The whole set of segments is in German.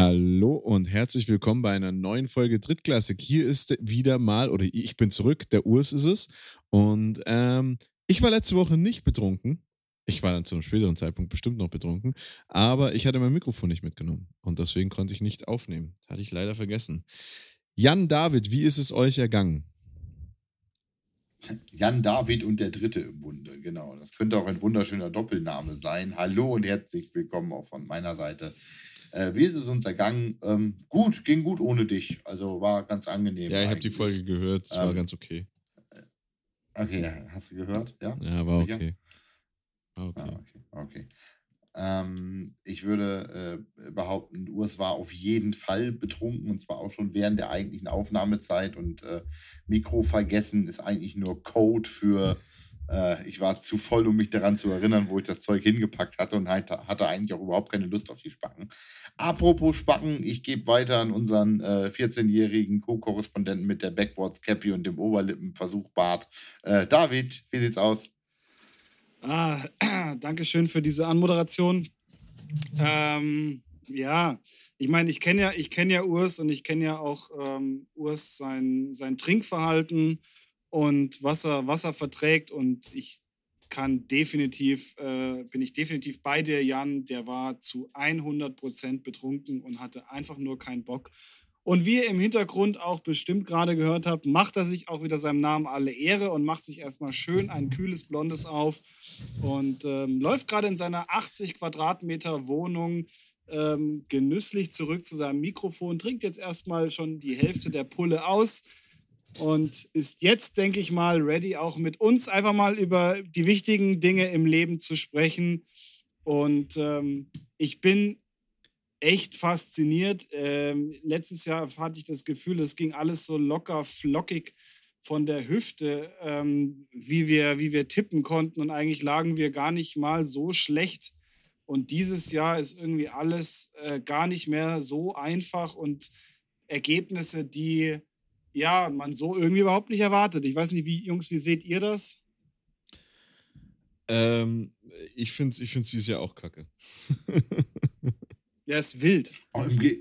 Hallo und herzlich willkommen bei einer neuen Folge Drittklassik. Hier ist wieder mal, oder ich bin zurück, der Urs ist es. Und ähm, ich war letzte Woche nicht betrunken. Ich war dann zu einem späteren Zeitpunkt bestimmt noch betrunken, aber ich hatte mein Mikrofon nicht mitgenommen und deswegen konnte ich nicht aufnehmen. Hatte ich leider vergessen. Jan David, wie ist es euch ergangen? Jan David und der Dritte im Bunde, genau. Das könnte auch ein wunderschöner Doppelname sein. Hallo und herzlich willkommen auch von meiner Seite. Äh, wie ist es uns ergangen? Ähm, gut, ging gut ohne dich. Also war ganz angenehm. Ja, ich habe die Folge gehört. Es ähm, war ganz okay. Okay, hast du gehört? Ja, ja war Sicher? okay. War okay. Ah, okay. okay. Ähm, ich würde äh, behaupten, Urs war auf jeden Fall betrunken und zwar auch schon während der eigentlichen Aufnahmezeit und äh, Mikro vergessen ist eigentlich nur Code für äh, ich war zu voll, um mich daran zu erinnern, wo ich das Zeug hingepackt hatte und hatte, eigentlich auch überhaupt keine Lust auf die Spacken. Apropos Spacken, ich gebe weiter an unseren äh, 14-jährigen Co-Korrespondenten mit der Backwards Cappy und dem Oberlippenversuch Bart. Äh, David, wie sieht's aus? Ah, danke schön für diese Anmoderation. Ähm, ja, ich meine, ich kenne ja, ich ja Urs und ich kenne ja auch ähm, Urs sein, sein Trinkverhalten und Wasser, Wasser verträgt und ich kann definitiv, äh, bin ich definitiv bei dir, Jan. Der war zu 100 Prozent betrunken und hatte einfach nur keinen Bock. Und wie ihr im Hintergrund auch bestimmt gerade gehört habt, macht er sich auch wieder seinem Namen alle Ehre und macht sich erstmal schön ein kühles Blondes auf und ähm, läuft gerade in seiner 80 Quadratmeter Wohnung ähm, genüsslich zurück zu seinem Mikrofon, trinkt jetzt erstmal schon die Hälfte der Pulle aus und ist jetzt, denke ich mal, ready, auch mit uns einfach mal über die wichtigen Dinge im Leben zu sprechen. Und ähm, ich bin echt fasziniert. Ähm, letztes Jahr hatte ich das Gefühl, es ging alles so locker, flockig von der Hüfte, ähm, wie, wir, wie wir tippen konnten. Und eigentlich lagen wir gar nicht mal so schlecht. Und dieses Jahr ist irgendwie alles äh, gar nicht mehr so einfach und Ergebnisse, die ja, man so irgendwie überhaupt nicht erwartet. Ich weiß nicht, wie, Jungs, wie seht ihr das? Ähm, ich finde es ich find's dieses Jahr auch kacke. ja, ist wild.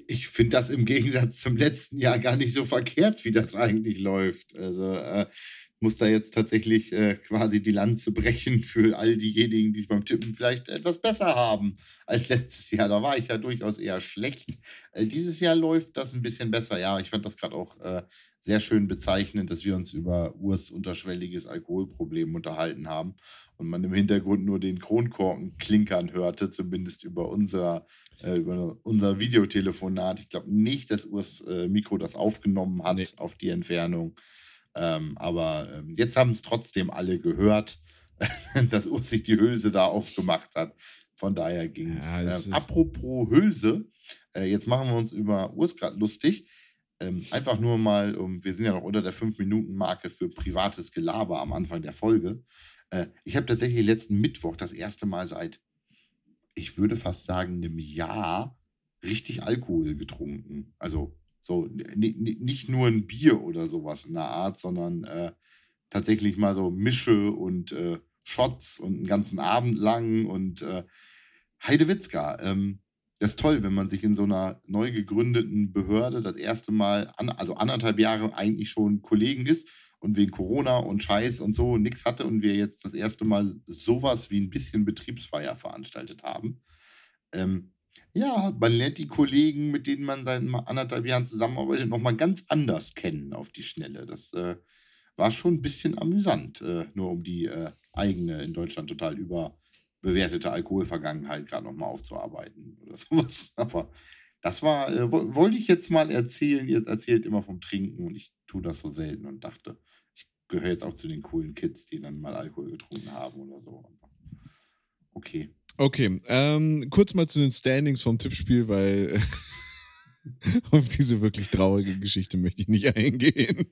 Ich finde das im Gegensatz zum letzten Jahr gar nicht so verkehrt, wie das eigentlich läuft. Also, äh, muss da jetzt tatsächlich äh, quasi die Lanze brechen für all diejenigen, die es beim Tippen vielleicht etwas besser haben als letztes Jahr. Da war ich ja durchaus eher schlecht. Äh, dieses Jahr läuft das ein bisschen besser. Ja, ich fand das gerade auch äh, sehr schön bezeichnend, dass wir uns über Urs unterschwelliges Alkoholproblem unterhalten haben und man im Hintergrund nur den Kronkorken klinkern hörte, zumindest über unser, äh, über unser Videotelefonat. Ich glaube nicht, dass Urs äh, Mikro das aufgenommen hat nee. auf die Entfernung. Ähm, aber ähm, jetzt haben es trotzdem alle gehört, dass Urs sich die Hülse da aufgemacht hat. Von daher ging es. Ja, ähm, apropos Hülse, äh, jetzt machen wir uns über Urs gerade lustig. Ähm, einfach nur mal, um, wir sind ja noch unter der 5-Minuten-Marke für privates Gelaber am Anfang der Folge. Äh, ich habe tatsächlich letzten Mittwoch das erste Mal seit, ich würde fast sagen, einem Jahr richtig Alkohol getrunken. Also so, nicht nur ein Bier oder sowas in der Art, sondern äh, tatsächlich mal so Mische und äh, Shots und einen ganzen Abend lang und äh, Heidewitzka. Ähm, das ist toll, wenn man sich in so einer neu gegründeten Behörde das erste Mal, an, also anderthalb Jahre eigentlich schon Kollegen ist und wegen Corona und Scheiß und so nichts hatte und wir jetzt das erste Mal sowas wie ein bisschen Betriebsfeier veranstaltet haben. Ähm, ja, man lernt die Kollegen, mit denen man seit anderthalb Jahren zusammenarbeitet, nochmal ganz anders kennen auf die Schnelle. Das äh, war schon ein bisschen amüsant, äh, nur um die äh, eigene in Deutschland total überbewertete Alkoholvergangenheit gerade nochmal aufzuarbeiten oder sowas. Aber das war, äh, wollte ich jetzt mal erzählen. Ihr erzählt immer vom Trinken und ich tue das so selten und dachte, ich gehöre jetzt auch zu den coolen Kids, die dann mal Alkohol getrunken haben oder so. Okay. Okay, ähm, kurz mal zu den Standings vom Tippspiel, weil auf diese wirklich traurige Geschichte möchte ich nicht eingehen.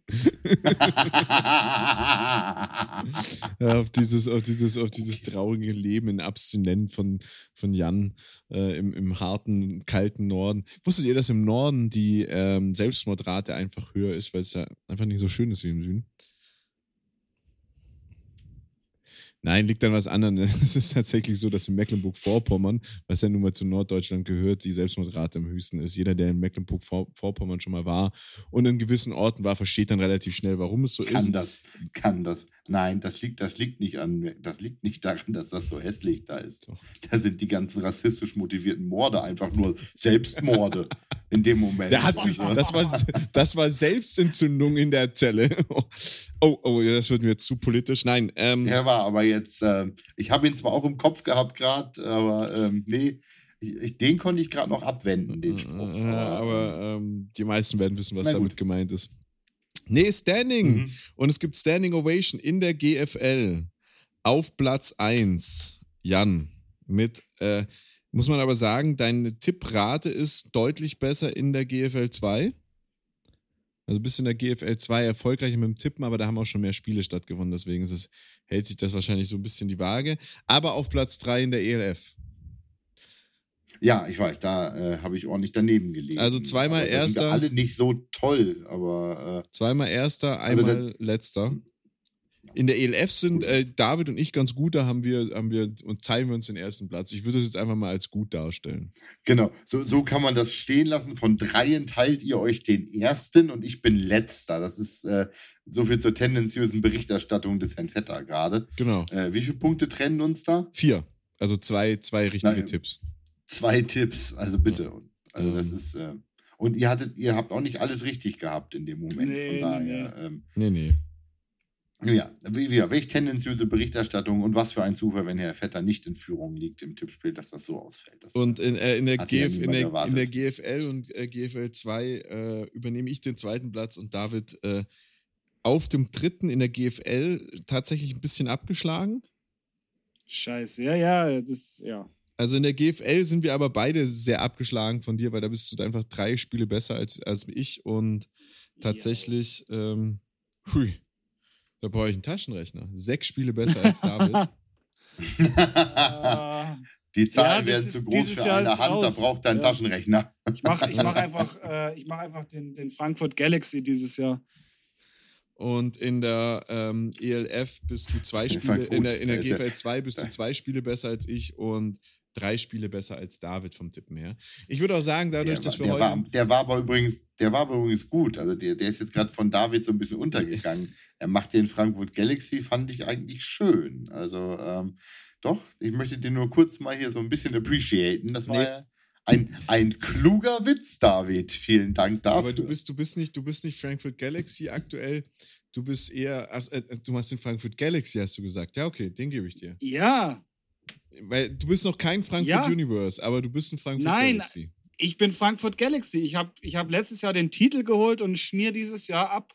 ja, auf, dieses, auf, dieses, auf dieses traurige Leben in Abstinent von, von Jan äh, im, im harten, kalten Norden. Wusstet ihr, dass im Norden die ähm, Selbstmordrate einfach höher ist, weil es ja einfach nicht so schön ist wie im Süden? Nein, liegt an was anderem. Es ist tatsächlich so, dass in Mecklenburg-Vorpommern, was ja nun mal zu Norddeutschland gehört, die Selbstmordrate am höchsten ist. Jeder, der in Mecklenburg-Vorpommern schon mal war und in gewissen Orten war, versteht dann relativ schnell, warum es so kann ist. das, kann das. Nein, das liegt, das liegt nicht an, das liegt nicht daran, dass das so hässlich da ist. Doch. Da sind die ganzen rassistisch motivierten Morde einfach nur Selbstmorde in dem Moment. Der hat sich, das war, das war Selbstentzündung in der Zelle. Oh, oh, ja, das wird mir zu politisch. Nein, ähm, der war aber jetzt, äh, ich habe ihn zwar auch im Kopf gehabt gerade, aber ähm, nee, ich, den konnte ich gerade noch abwenden, den Spruch. Äh, aber ähm, die meisten werden wissen, was damit gemeint ist. Nee, Standing. Mhm. Und es gibt Standing Ovation in der GFL auf Platz 1. Jan, mit, äh, muss man aber sagen, deine Tipprate ist deutlich besser in der GFL 2. Also bist in der GFL 2 erfolgreicher mit dem Tippen, aber da haben auch schon mehr Spiele stattgefunden, deswegen ist es, hält sich das wahrscheinlich so ein bisschen die Waage. Aber auf Platz 3 in der ELF. Ja, ich weiß, da äh, habe ich ordentlich daneben gelegen. Also zweimal aber da sind Erster. alle nicht so toll, aber äh, Zweimal Erster, Also einmal Letzter. In der ELF sind äh, David und ich ganz gut, da haben wir, haben wir und teilen wir uns den ersten Platz. Ich würde es jetzt einfach mal als gut darstellen. Genau, so, so kann man das stehen lassen. Von dreien teilt ihr euch den ersten und ich bin letzter. Das ist äh, so viel zur tendenziösen Berichterstattung des Herrn Vetter gerade. Genau. Äh, wie viele Punkte trennen uns da? Vier. Also zwei, zwei richtige Nein. Tipps. Zwei Tipps, also bitte. Also das Ähm. ist äh, und ihr hattet, ihr habt auch nicht alles richtig gehabt in dem Moment. Nee, Von nee, daher, ähm, Nee, nee. Ja, wie, wie, welche tendenziöse Berichterstattung und was für ein Zufall, wenn Herr Vetter nicht in Führung liegt im Tippspiel, dass das so ausfällt. Das, Und in, äh, in, der, ja GF, in, der, in der GFL und äh, GFL 2 äh, übernehme ich den zweiten Platz und David äh, auf dem dritten in der GFL tatsächlich ein bisschen abgeschlagen. Scheiße, ja, ja, das, ja. Also in der GFL sind wir aber beide sehr abgeschlagen von dir, weil da bist du einfach drei Spiele besser als, als ich und tatsächlich, ähm, hui, da brauche ich einen Taschenrechner. Sechs Spiele besser als David. Die Zahlen Ja, werden ist- zu groß für Jahr eine Hand, raus. da braucht er einen Ja. Taschenrechner. ich mache ich mach einfach, äh, ich mach einfach den, den Frankfurt Galaxy dieses Jahr. Und in der ähm, ELF bist du zwei Spiele, in der, in der er- GFL 2 bist du zwei Spiele besser als ich und drei Spiele besser als David vom Tippen her. Ich würde auch sagen, dadurch, Der, dass wir der, heute. war, der war aber übrigens, der war aber übrigens gut. Also der, der ist jetzt gerade von David so ein bisschen untergegangen. Er macht den Frankfurt Galaxy, fand ich eigentlich schön. Also ähm, doch, ich möchte den nur kurz mal hier so ein bisschen appreciaten. Das war Nee. ja ein, ein kluger Witz, David. Vielen Dank dafür. aber du bist, du bist nicht, du bist nicht Frankfurt Galaxy aktuell. Du bist eher, ach, äh, du machst den Frankfurt Galaxy, hast du gesagt. Ja, okay, den gebe ich dir. Ja, Weil du bist noch kein Frankfurt Ja. Universe, aber du bist ein Frankfurt Nein. Galaxy. ich bin Frankfurt Galaxy. Ich habe ich hab letztes Jahr den Titel geholt und schmier dieses Jahr ab.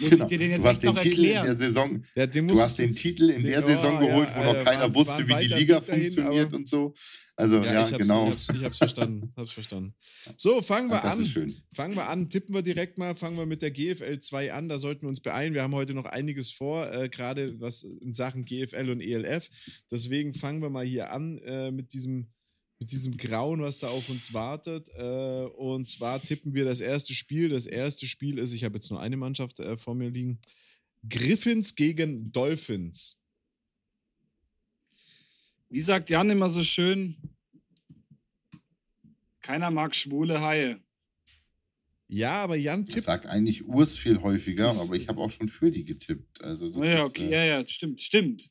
Muss Genau. ich dir den jetzt du hast den noch Titel in der erklären? Saison, Ja, den du hast den Titel in den- der oh, Saison ja, geholt, wo noch keiner wusste, wie die Liga funktioniert und so. Also ja, Ja, ich hab's, genau. ich, hab's, ich hab's verstanden. Hab's verstanden. So, fangen wir das an. ist schön. Fangen wir an, tippen wir direkt mal, fangen wir mit der GFL 2 an, da sollten wir uns beeilen. Wir haben heute noch einiges vor, äh, gerade was in Sachen GFL und ELF. Deswegen fangen wir mal hier an äh, mit, diesem, mit diesem Grauen, was da auf uns wartet. Äh, und zwar tippen wir das erste Spiel. Das erste Spiel ist, ich habe jetzt nur eine Mannschaft äh, vor mir liegen, Griffins gegen Dolphins. Wie sagt Jan immer so schön, keiner mag schwule Haie. Ja, aber Jan Das tippt. sagt eigentlich Urs viel häufiger, aber ich habe auch schon für die getippt. Also das ja, ist, okay, äh, ja, ja, stimmt, stimmt.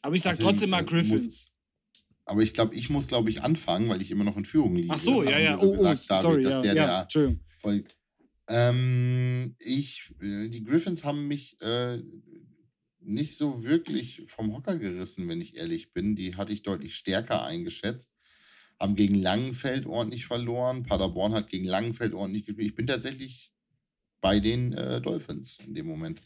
Aber ich sag Also, trotzdem mal äh, Griffins. Aber ich glaube, ich muss, glaube ich, anfangen, weil ich immer noch in Führung liege. Ach so, Das ja, ja. so Oh, oh, gesagt, David, sorry, dass ja, der, ja, der Entschuldigung. voll. Ähm, ich, äh, die Griffins haben mich äh, nicht so wirklich vom Hocker gerissen, wenn ich ehrlich bin. Die hatte ich deutlich stärker eingeschätzt. Haben gegen Langenfeld ordentlich verloren. Paderborn hat gegen Langenfeld ordentlich gespielt. Ich bin tatsächlich bei den äh, Dolphins in dem Moment.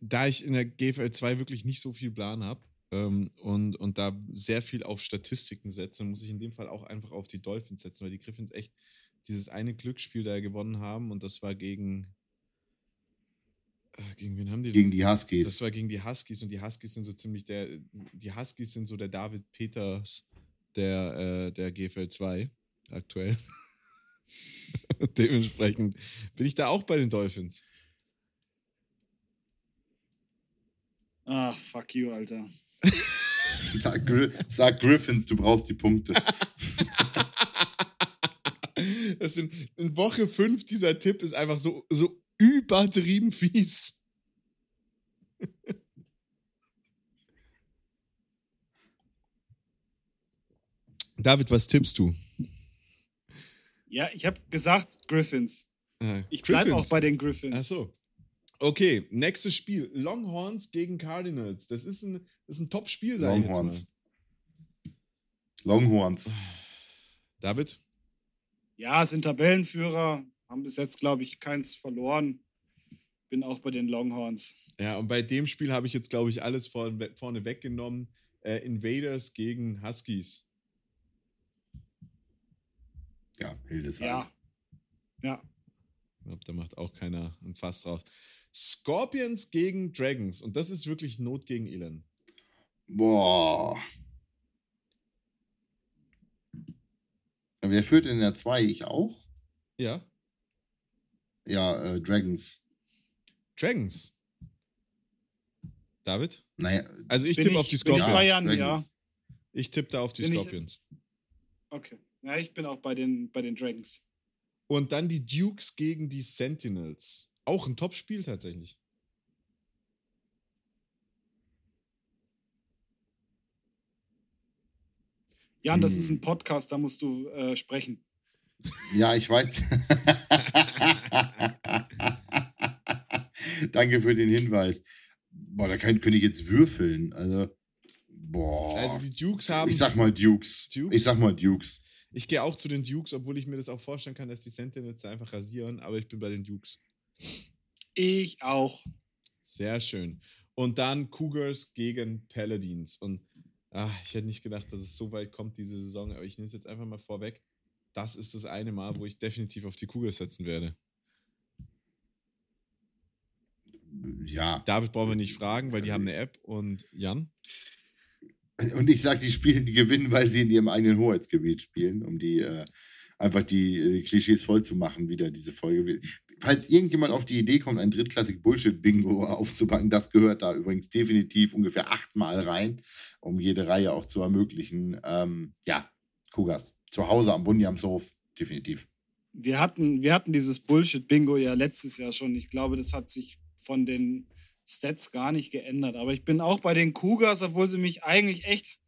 da ich in der GFL 2 wirklich nicht so viel Plan habe ähm, und, und da sehr viel auf Statistiken setze, muss ich in dem Fall auch einfach auf die Dolphins setzen, weil die Griffins echt dieses eine Glücksspiel da gewonnen haben und das war gegen. Äh, gegen wen haben die? Gegen die Huskies. das war gegen die Huskies und die Huskies sind so ziemlich der. Die Huskies sind so der David Peters der, äh, der GFL 2 aktuell. Dementsprechend bin ich da auch bei den Dolphins. Ach, fuck you, Alter. Sag, sag Griffins, du brauchst die Punkte. Das sind, in Woche 5 dieser Tipp ist einfach so, so übertrieben fies. David, was tippst du? Ja, ich habe gesagt Griffins. Ah, Ich bleibe auch bei den Griffins. Ach so. Okay, nächstes Spiel. Longhorns gegen Cardinals. Das ist ein, das ist ein Top-Spiel, sage ich jetzt mal. Longhorns. Longhorns. David? Ja, sind Tabellenführer, haben bis jetzt, glaube ich, keins verloren. Bin auch bei den Longhorns. Ja, und bei dem Spiel habe ich jetzt, glaube ich, alles vorne, vorne weggenommen. Äh, Invaders gegen Huskies. Ja, Hildesheim. Ja. Ja. Ich glaube, da macht auch keiner ein Fass drauf. Scorpions gegen Dragons. Und das ist wirklich Not gegen Elend. Boah. Wer führt in der 2? Ich auch? Ja, Ja, äh, Dragons. Dragons. David? Naja, Also ich tippe ich- auf die bin ich Scorpions. Bayern, ja. Ich tippe da auf die Bin ich- Scorpions. Okay. Ja, ich bin auch bei den, bei den Dragons. Und dann die Dukes gegen die Sentinels. Auch ein Top-Spiel tatsächlich. Jan, das Hm. ist ein Podcast, da musst du äh, sprechen. Ja, ich weiß. Danke für den Hinweis. Boah, da kann, könnte ich jetzt würfeln. Also, boah. Also die Dukes haben. ich sag mal Dukes. Dukes? Ich sag mal Dukes. Ich gehe auch zu den Dukes, obwohl ich mir das auch vorstellen kann, dass die Sentinels einfach rasieren, aber ich bin bei den Dukes. Ich auch. Sehr schön. Und dann Cougars gegen Paladins. Und ach, ich hätte nicht gedacht, dass es so weit kommt diese Saison, aber ich nehme es jetzt einfach mal vorweg. Das ist das eine Mal, wo ich definitiv auf die Cougars setzen werde. Ja. David brauchen wir nicht fragen, weil die haben eine App. Und Jan? Und ich sag, die spielen, die gewinnen, weil sie in ihrem eigenen Hoheitsgebiet spielen, um die äh, einfach die, äh, Klischees voll zu machen, wieder diese Folge. Falls irgendjemand auf die Idee kommt, ein drittklassig Bullshit-Bingo aufzupacken, das gehört da übrigens definitiv ungefähr achtmal rein, um jede Reihe auch zu ermöglichen. Ähm, ja, Kugas. Zu Hause am Bunjamshof, definitiv. Wir hatten, wir hatten dieses Bullshit-Bingo ja letztes Jahr schon. Ich glaube, das hat sich von den Stats gar nicht geändert. Aber ich bin auch bei den Cougars, obwohl sie mich eigentlich echt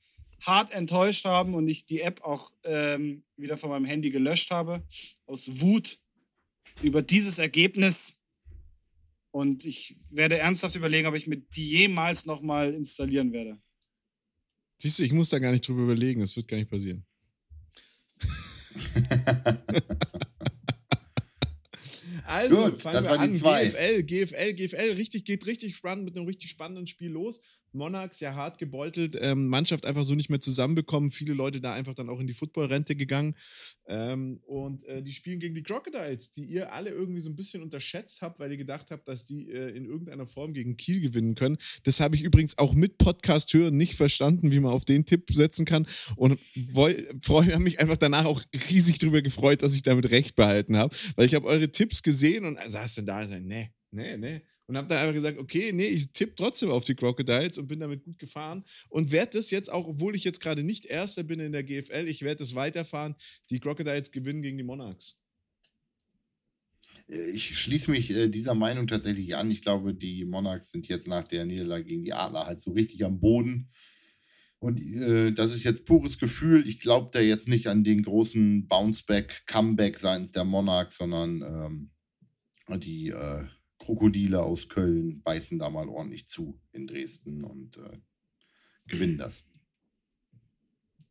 hart enttäuscht haben und ich die App auch ähm, wieder von meinem Handy gelöscht habe. Aus Wut über dieses Ergebnis. Und ich werde ernsthaft überlegen, ob ich mir die jemals nochmal installieren werde. Siehst du, ich muss da gar nicht drüber überlegen, das wird gar nicht passieren. Also, Gut, fangen das wir waren die an. zwei. GFL, GFL, GFL, richtig, geht richtig spannend mit einem richtig spannenden Spiel los. Monarchs ja hart gebeutelt, ähm, Mannschaft einfach so nicht mehr zusammenbekommen, viele Leute da einfach dann auch in die Footballrente gegangen. Ähm, und äh, die spielen gegen die Crocodiles, die ihr alle irgendwie so ein bisschen unterschätzt habt, weil ihr gedacht habt, dass die äh, in irgendeiner Form gegen Kiel gewinnen können. Das habe ich übrigens auch mit Podcast hören nicht verstanden, wie man auf den Tipp setzen kann. Und freue mich einfach danach auch riesig drüber gefreut, dass ich damit recht behalten habe, weil ich habe eure Tipps gesehen und saß dann da und sagte, nee, nee, nee. Und habe dann einfach gesagt, okay, nee, ich tippe trotzdem auf die Crocodiles und bin damit gut gefahren und werde das jetzt auch, obwohl ich jetzt gerade nicht Erster bin in der GFL, ich werde das weiterfahren. Die Crocodiles gewinnen gegen die Monarchs. Äh, Ich schließe mich äh, dieser Meinung tatsächlich an. Ich glaube, die Monarchs sind jetzt nach der Niederlage gegen die Adler halt so richtig am Boden. Und äh, das ist jetzt pures Gefühl. Ich glaube da jetzt nicht an den großen Bounceback, Comeback seitens der Monarchs, sondern ähm, die äh, Krokodile aus Köln beißen da mal ordentlich zu in Dresden und äh, gewinnen das.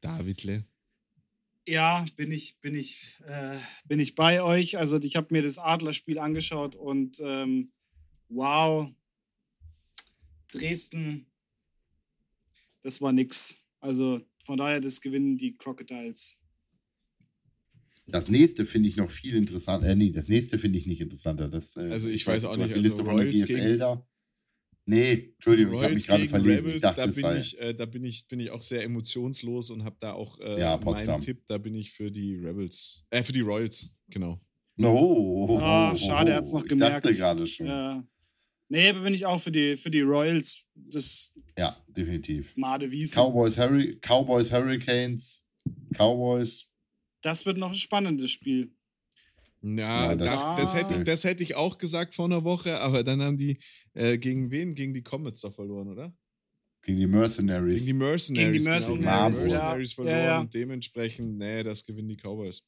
Davidle. Ja, bin ich, bin ich, äh, bin ich bei euch. Also ich habe mir das Adlerspiel angeschaut und ähm, wow, Dresden, das war nix. Also von daher, das gewinnen die Crocodiles. Das nächste finde ich noch viel interessanter. Äh, nee, das nächste finde ich nicht interessanter. Das, äh, Also ich weiß auch nicht, Die also Liste von der Royals GFL gegen- da. Nee, Entschuldigung, ich habe mich Royals gerade verlesen. Rebels, ich dachte, da, es bin sei. ich, äh, da bin ich, bin ich auch sehr emotionslos und habe da auch äh, Ja, meinen. Tipp, da bin ich für die Rebels, äh, für die Royals, genau. No, Ah, schade, er hat's noch ich gemerkt. dachte gerade schon. Ja. Nee, aber bin ich auch für die, für die Royals. das Ja, definitiv. Made Wiesen. Cowboys, Hurri Cowboys, Hurricanes, Cowboys. Das wird noch ein spannendes Spiel. Ja, Ja, das, das- das, hätte ich, das hätte ich auch gesagt vor einer Woche, aber dann haben die äh, gegen wen? Gegen die Comets da verloren, oder? Gegen die Mercenaries. Gegen die Mercenaries. Gegen die Genau, gegen die Mercenaries, Mercenaries ja. verloren Ja, ja. und dementsprechend, nee, das gewinnen die Cowboys.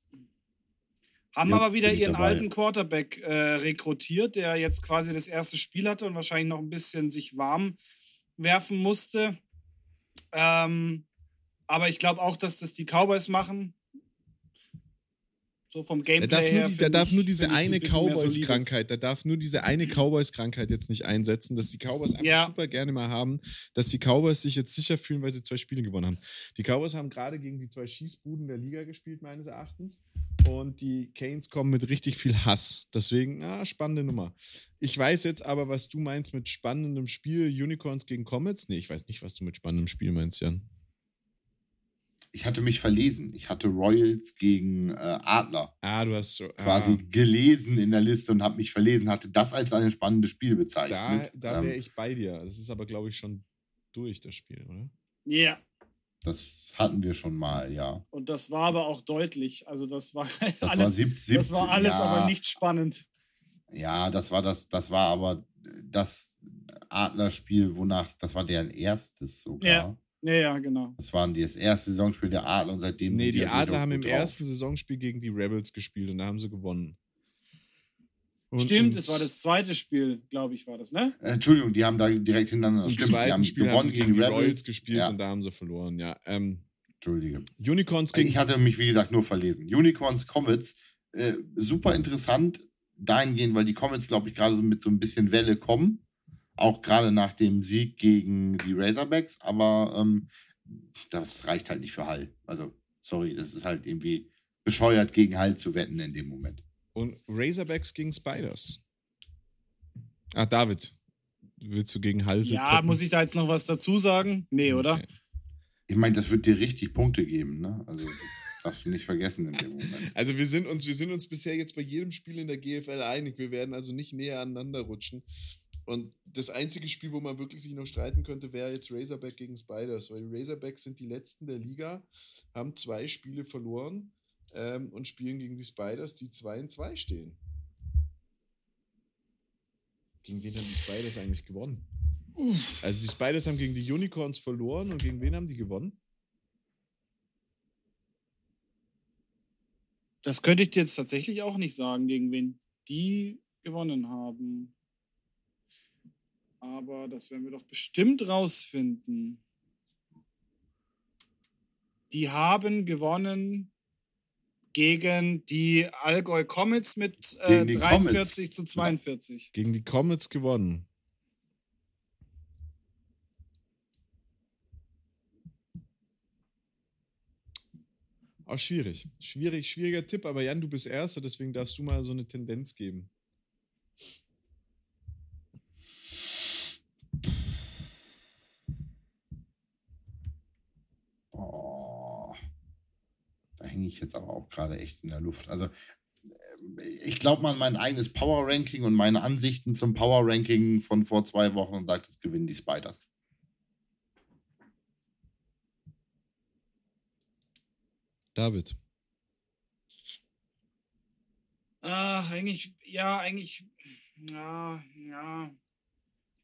Haben Ja, aber wieder ihren dabei. alten Quarterback äh, rekrutiert, der jetzt quasi das erste Spiel hatte und wahrscheinlich noch ein bisschen sich warm werfen musste. Ähm, aber ich glaube auch, dass das die Cowboys machen. So vom Der Gameplay darf nur, her. die, der find darf nur diese eine. Cowboys-Krankheit, der darf nur diese eine Cowboys-Krankheit jetzt nicht einsetzen, dass die Cowboys einfach Ja. super gerne mal haben, dass die Cowboys sich jetzt sicher fühlen, weil sie zwei Spiele gewonnen haben. Die Cowboys haben gerade gegen die zwei Schießbuden der Liga gespielt, meines Erachtens. Und die Canes kommen mit richtig viel Hass. Deswegen, ah, spannende Nummer. Ich weiß jetzt aber, was du meinst mit spannendem Spiel, Unicorns gegen Comets. Nee, ich weiß nicht, was du mit spannendem Spiel meinst, Jan. Ich hatte mich verlesen. Ich hatte Royals gegen äh, Adler Ah, du hast so. quasi ah, gelesen in der Liste und habe mich verlesen, hatte das als ein spannendes Spiel da bezeichnet. da wäre ähm, ich bei dir. Das ist aber, glaube ich, schon durch, das Spiel, oder? Ja, das hatten wir schon mal, ja. und das war aber auch deutlich. Also das war Das war, alles, sieb, 17, das war alles ja, aber nicht spannend. Ja, das war das, das war aber das Adlerspiel, wonach, das war deren erstes sogar. Ja. Ja, ja, genau. Das waren die, das erste Saisonspiel der Adler und seitdem. Nee, die halt Adler haben im drauf. ersten Saisonspiel gegen die Rebels gespielt und da haben sie gewonnen. Und Stimmt, im es war das zweite Spiel, glaube ich, war das, ne? Äh, Entschuldigung, die haben da direkt hintereinander. Im Stimmt, die haben Spiel gewonnen haben sie gegen gegen die Rebels. Royals gespielt Ja, und da haben sie verloren, ja. Ähm, Entschuldige. Unicorns gegen. Ich hatte mich, wie gesagt, nur verlesen. Unicorns, Comets, äh, super interessant dahingehend, weil die Comets, glaube ich, gerade so mit so ein bisschen Welle kommen. Auch gerade nach dem Sieg gegen die Razorbacks, aber ähm, das reicht halt nicht für Hall. Also, sorry, das ist halt irgendwie bescheuert, gegen Hall zu wetten in dem Moment. und Razorbacks gegen Spiders. Ah, David. Willst du gegen Halse Ja, tippen? muss ich da jetzt noch was dazu sagen? Nee, oder? Okay. Ich meine, das wird dir richtig Punkte geben, ne? Also, darfst du nicht vergessen in dem Moment. Also wir sind uns, wir sind uns bisher jetzt bei jedem Spiel in der GFL einig. Wir werden also nicht näher aneinander rutschen. Und das einzige Spiel, wo man wirklich sich noch streiten könnte, wäre jetzt Razorback gegen Spiders, weil die Razorbacks sind die letzten der Liga, haben zwei Spiele verloren ähm, und spielen gegen die Spiders, die 2 in 2 stehen. Gegen wen haben die Spiders eigentlich gewonnen? Also die Spiders haben gegen die Unicorns verloren und gegen wen haben die gewonnen? Das könnte ich dir jetzt tatsächlich auch nicht sagen, gegen wen die gewonnen haben. Aber das werden wir doch bestimmt rausfinden. Die haben gewonnen gegen die Allgäu Comets mit äh, Gegen die 43 Comets. zu 42. Gegen die Comets gewonnen. Auch schwierig. Schwierig, schwieriger Tipp, aber Jan, du bist Erster, deswegen darfst du mal so eine Tendenz geben. Oh, da hänge ich jetzt aber auch gerade echt in der Luft. Also, äh, ich glaube mal an mein eigenes Power Ranking und meine Ansichten zum Power Ranking von vor zwei Wochen und sagt, es gewinnen die Spiders. David. Ah, eigentlich, ja, eigentlich, ja, ja.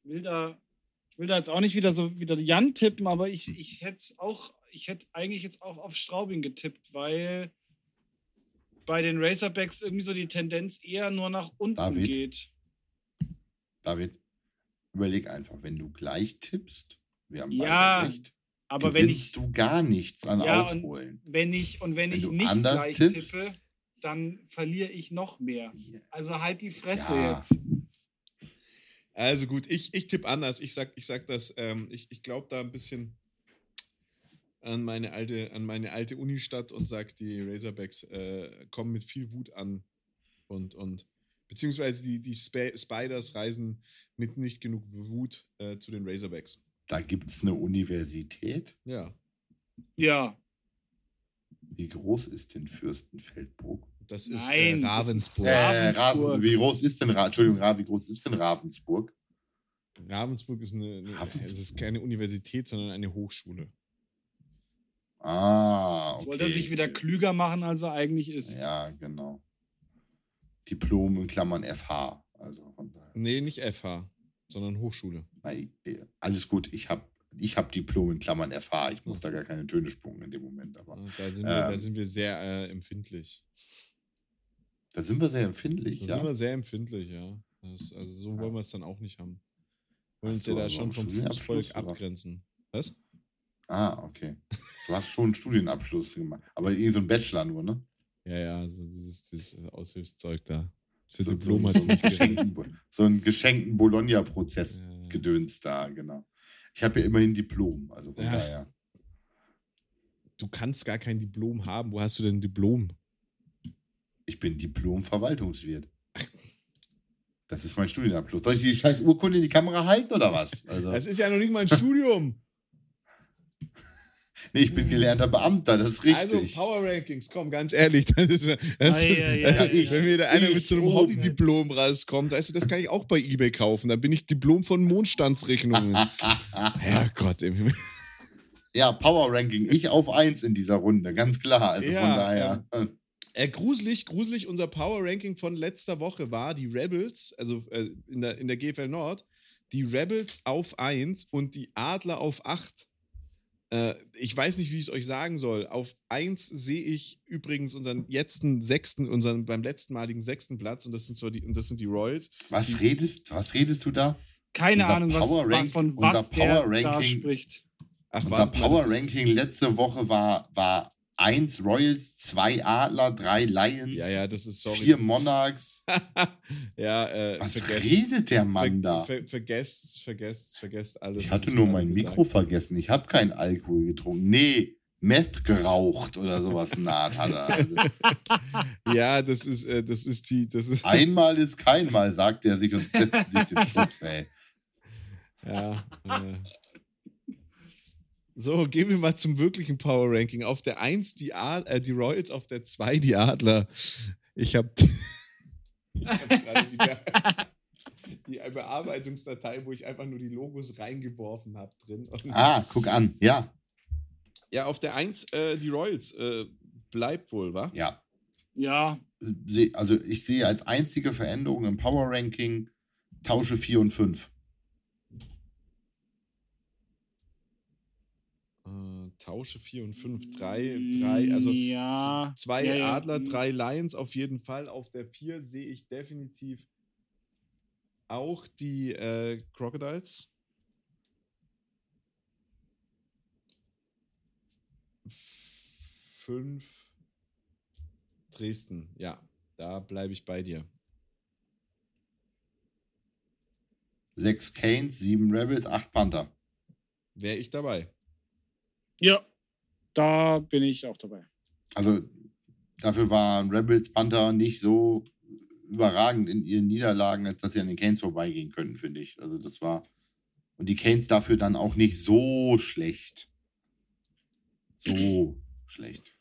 Ich will da, ich will da jetzt auch nicht wieder so wieder Jan tippen, aber ich, ich hätte auch, ich hätte eigentlich jetzt auch auf Straubing getippt, weil bei den Razorbacks irgendwie so die Tendenz eher nur nach unten David? geht. David, überleg einfach, wenn du gleich tippst, wir haben Ja, beide recht, Aber wenn ich, du gar nichts an Ja, Aufholen. wenn ich, und wenn, Wenn ich nicht gleich tippst- tippe, dann verliere ich noch mehr. Also halt die Fresse Ja. jetzt. Also gut, ich, ich tippe anders. Ich sag, ich sag das, ähm, ich, ich glaube da ein bisschen an meine alte, an meine alte Unistadt und sag, die Razorbacks äh, kommen mit viel Wut an und, und beziehungsweise die, die Sp Spiders reisen mit nicht genug Wut äh, zu den Razorbacks. Da gibt es eine Universität. Ja, Ja, Wie groß ist denn Fürstenfeldbruck? das ist Nein, äh, das ist- Ravensburg. Äh, Ravensburg. Raven, wie groß ist denn Ra Entschuldigung, Ra, wie groß ist denn Ravensburg? Ravensburg ist eine, eine Ravensburg. es ist keine Universität, sondern eine Hochschule. Ah, Jetzt okay. wollte er sich wieder klüger machen, als er eigentlich ist. Ja, genau. Diplom in Klammern FH. Also von daher. Nee, nicht FH, sondern Hochschule. Eh, alles gut, ich habe ich hab Diplom in Klammern FH. Ich muss da gar keine Töne spucken in dem Moment. Aber Da sind wir, da Ähm. sind wir sehr äh, empfindlich. da sind wir sehr empfindlich. Da ja. sind wir sehr empfindlich, ja. Das, also so wollen wir es dann auch nicht haben. Wir wollen uns so, ja da schon vom Fußvolk abgrenzen. Was? Ah, okay. Du hast schon einen Studienabschluss gemacht. Aber eh so ein Bachelor nur, ne? Ja, ja, also dieses, dieses Aushilfszeug da. Für so, Diplom so, hat so, nicht geschenkten, so einen geschenkten Bologna-Prozess ja. Gedöns da, genau. Ich habe ja immerhin Diplom, also von Ja. daher. Du kannst gar kein Diplom haben. Wo hast du denn ein Diplom? Ich bin Diplom-Verwaltungswirt. Das ist mein Studienabschluss. Soll ich die scheiß Urkunde in die Kamera halten oder was? Also, Das ist ja noch nicht mal ein Studium. nee, ich bin gelernter Beamter, das ist Also richtig. Power Rankings, komm, ganz ehrlich. Das ist, das ist, ei, ei, ei, ei. wenn mir da einer Ich mit so einem. Hobbydiplom rauskommt, weißt du, das kann ich auch bei eBay kaufen. Dann bin ich Diplom von Mondstandsrechnungen. Herrgott im Himmel. ja, Power Ranking. Ich auf eins in dieser Runde, ganz klar. Also Ja, von daher. Äh, gruselig, gruselig, unser Power Ranking von letzter Woche war die Rebels, also äh, in, der, in der GFL Nord, die Rebels auf 1 und die Adler auf 8. Äh, ich weiß nicht, wie ich es euch sagen soll. Auf 1 sehe ich übrigens unseren letzten sechsten, unseren beim letztmaligen sechsten Platz und das sind zwar die, und das sind die Royals. Was redest, was redest du da? Keine Unser Ahnung, was, Rank- von was der Power da Ranking- spricht. Ach, Unser Power Ranking letzte Woche war, war 1 Royals, 2 Adler, 3 Lions, Ja, ja, das ist sorry. 4 das ist- Monarchs. ja, äh, Was vergesst- redet der ver, Mann da? ver, vergesst, vergesst, vergesst alles. Ich hatte nur mein gesagt Mikro vergessen. Ich habe keinen Alkohol getrunken. Nee, Meth geraucht oder sowas Art hat er. Also, Ja, das ist, äh, das ist die, das ist, einmal ist keinmal, sagt er sich und setzt sich den Schluss, ey. ja. Äh. So, gehen wir mal zum wirklichen Power Ranking. Auf der 1 die, Ad, äh, die Royals, auf der 2 die Adler. Ich habe die Bearbeitungsdatei, wo ich einfach nur die Logos reingeworfen habe drin. Und Ah, guck an. Ja, Ja, auf der 1 äh, die Royals. Äh, bleibt wohl, wa? ja. Ja, Also ich sehe als einzige Veränderung im Power Ranking Tausche 4 und 5. Tausche 4 und 5. 3, 3, also ja, zwei ja, ja. Adler, drei Lions auf jeden Fall. Auf der 4 sehe ich definitiv auch die äh, Crocodiles. Fünf Dresden, ja, da bleibe ich bei dir. 6 Canes, 7 Rebels, 8 Panther. Wäre ich dabei. Ja, da bin ich auch dabei. Also dafür waren Rebels, Panther nicht so überragend in ihren Niederlagen, als dass sie an den Canes vorbeigehen könnten, finde ich. Also das war. Und die Canes dafür dann auch nicht so schlecht. So schlecht.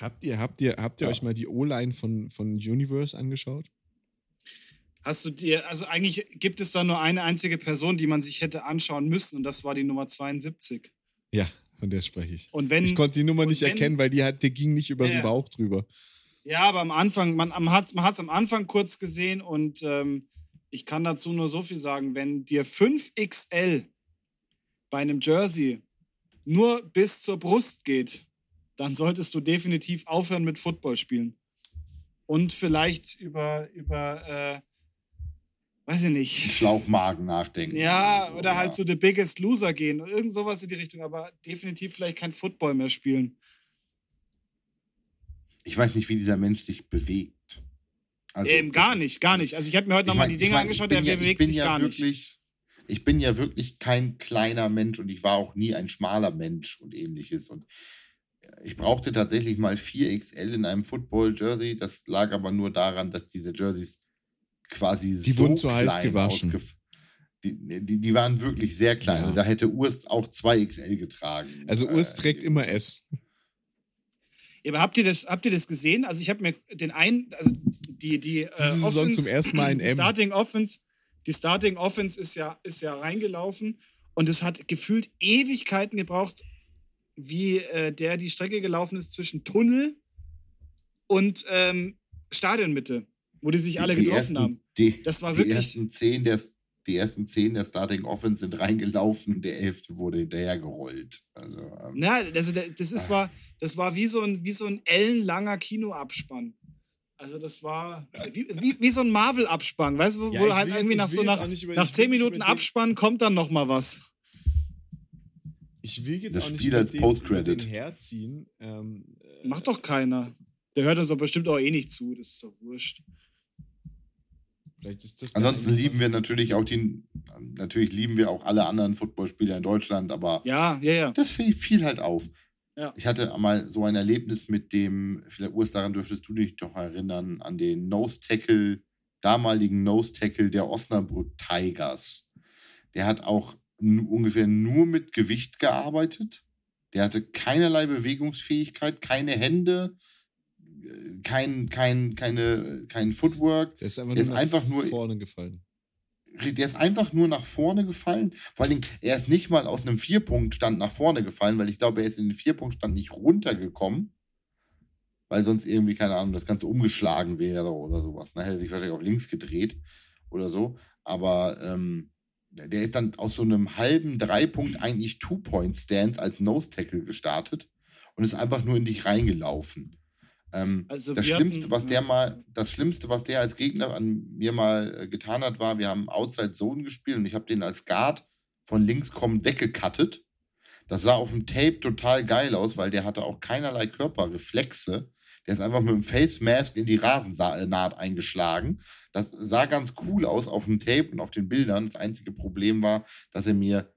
Habt ihr, habt ihr, habt ihr Ja. euch mal die O-Line von, von Universe angeschaut? Hast du dir, also eigentlich gibt es da nur eine einzige Person, die man sich hätte anschauen müssen und das war die Nummer 72. Ja, von der spreche ich. Und wenn, Ich konnte die Nummer nicht wenn- erkennen, weil die hat, der ging nicht über Ja, den. Bauch drüber. ja, aber am Anfang, man, man hat es man hat's am Anfang kurz gesehen und ähm, ich kann dazu nur so viel sagen, wenn dir 5XL bei einem Jersey nur bis zur Brust geht, dann solltest du definitiv aufhören mit Football spielen. Und vielleicht über, über äh, weiß ich nicht, Schlauchmagen nachdenken. Ja, so, oder halt ja. so The Biggest Loser gehen oder irgend sowas in die Richtung, aber definitiv vielleicht kein Football mehr spielen. Ich weiß nicht, wie dieser Mensch sich bewegt. Also, Eben gar nicht, gar nicht. Also ich habe mir heute Ich nochmal die ich Dinge mein, angeschaut, ich der ja, ich bewegt sich ja gar nicht. wirklich, Ich bin ja wirklich kein kleiner Mensch und ich war auch nie ein schmaler Mensch und ähnliches. Und ich brauchte tatsächlich mal 4XL in einem Football-Jersey. Das lag aber nur daran, dass diese Jerseys quasi Die so wurden zu heiß klein gewaschen. Die, die, die waren wirklich sehr klein. Ja. Also da hätte Urs auch 2XL getragen. Also Urs Äh, trägt immer S. Ja, aber habt ihr das, habt ihr das gesehen? Also ich habe mir den einen, also die, die, äh, Diese Saison zum ersten Mal in die M. Starting Offense, die Starting Offense ist ja, ist ja reingelaufen und es hat gefühlt Ewigkeiten gebraucht, wie äh, der die Strecke gelaufen ist zwischen Tunnel und ähm, Stadionmitte, wo die sich Die- alle die getroffen ersten, haben. Die, Das war die wirklich. ersten zehn der die ersten zehn der Starting Offense sind reingelaufen, der elfte wurde hinterhergerollt. Also, ähm, Na, also das, ist Ah. war, das war wie so ein, wie so ein ellenlanger Kinoabspann. Also das war wie, wie, wie so ein Marvel-Abspann, weißt du, wo Ja, halt irgendwie jetzt- nach so nach, über- nach zehn Minuten Abspann kommt dann noch mal was. Ich will jetzt Das auch nicht Spiel als den- Post-Credit. herziehen. Ähm, äh, Macht doch keiner. Der hört uns doch bestimmt auch eh nicht zu, das ist doch wurscht. Vielleicht ist das ansonsten lieben wir natürlich auch die, natürlich lieben wir auch alle anderen Footballspieler in Deutschland, aber Ja, ja, ja. das fiel, halt auf. Ja. Ich hatte mal so ein Erlebnis mit dem, vielleicht Urs, daran dürftest du dich doch erinnern, an den Nose-Tackle, damaligen Nose-Tackle der Osnabrück Tigers. Der hat auch ungefähr nur mit Gewicht gearbeitet. Der hatte keinerlei Bewegungsfähigkeit, keine Hände, kein, kein, keine, kein Footwork. Der ist einfach Der nur, ist nach einfach nur- vorne gefallen. Der ist einfach nur nach vorne gefallen. Vor allen Dingen, er ist nicht mal aus einem Vierpunktstand nach vorne gefallen, weil ich glaube, er ist in den Vierpunktstand nicht runtergekommen. Weil sonst irgendwie, keine Ahnung, das Ganze umgeschlagen wäre oder sowas. Dann hätte er sich wahrscheinlich auf links gedreht oder so. Aber ähm, der ist dann aus so einem halben Dreipunkt eigentlich Two-Point-Stance als Nose-Tackle gestartet und ist einfach nur in dich reingelaufen. Ähm, Also das Schlimmste, hatten- was der mal, das Schlimmste, was der als Gegner an mir mal äh, getan hat, war, wir haben Outside Zone gespielt und ich habe den als Guard von links kommend weggekattet. Das sah auf dem Tape total geil aus, weil der hatte auch keinerlei Körperreflexe. Der ist einfach mit dem Face Mask in die Rasennaht eingeschlagen. Das sah ganz cool aus auf dem Tape und auf den Bildern. Das einzige Problem war, dass er mir,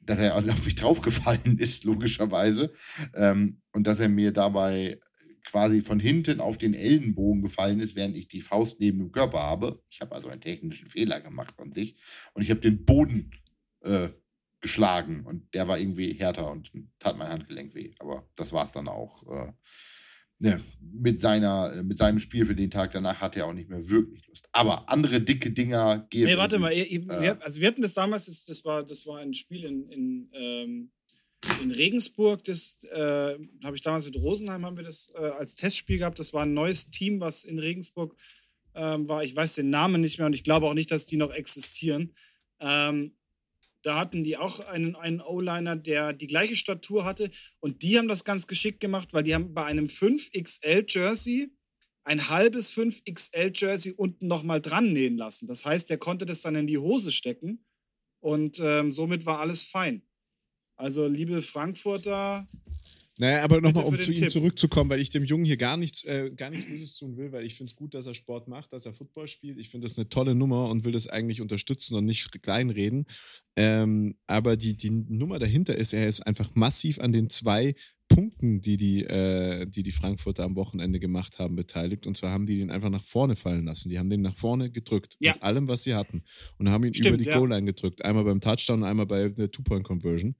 dass er auf mich draufgefallen ist, logischerweise. Ähm, und dass er mir dabei quasi von hinten auf den Ellenbogen gefallen ist, während ich die Faust neben dem Körper habe. Ich habe also einen technischen Fehler gemacht an sich. Und ich habe den Boden äh, geschlagen und der war irgendwie härter und tat mein Handgelenk weh. Aber das war es dann auch. Äh, ne, mit, seiner, äh, mit seinem Spiel für den Tag danach hatte er auch nicht mehr wirklich Lust. Aber andere dicke Dinger gehen. Nee, warte mal, ihr, ihr, äh, wir, also wir hatten das damals, das, das, war, das war ein Spiel in, in, ähm, in Regensburg, das äh, habe ich damals mit Rosenheim haben wir das äh, als Testspiel gehabt. Das war ein neues Team, was in Regensburg ähm, war. Ich weiß den Namen nicht mehr und ich glaube auch nicht, dass die noch existieren. Ähm, da hatten die auch einen, einen O-Liner, der die gleiche Statur hatte. Und die haben das ganz geschickt gemacht, weil die haben bei einem 5XL-Jersey ein halbes 5XL-Jersey unten nochmal dran nähen lassen. Das heißt, der konnte das dann in die Hose stecken und ähm, somit war alles fein. Also, liebe Frankfurter, Naja, aber nochmal, um zu ihm Tipp. zurückzukommen, weil ich dem Jungen hier gar nichts, äh, gar nichts Böses tun will, weil ich finde es gut, dass er Sport macht, dass er Football spielt. Ich finde das eine tolle Nummer und will das eigentlich unterstützen und nicht kleinreden. Ähm, aber die, die Nummer dahinter ist, er ist einfach massiv an den zwei Punkten, die die, äh, die die Frankfurter am Wochenende gemacht haben, beteiligt. Und zwar haben die den einfach nach vorne fallen lassen. Die haben den nach vorne gedrückt Ja. mit allem, was sie hatten. Und haben ihn Stimmt, über die ja. Goal-Line gedrückt. Einmal beim Touchdown und einmal bei der Two-Point-Conversion.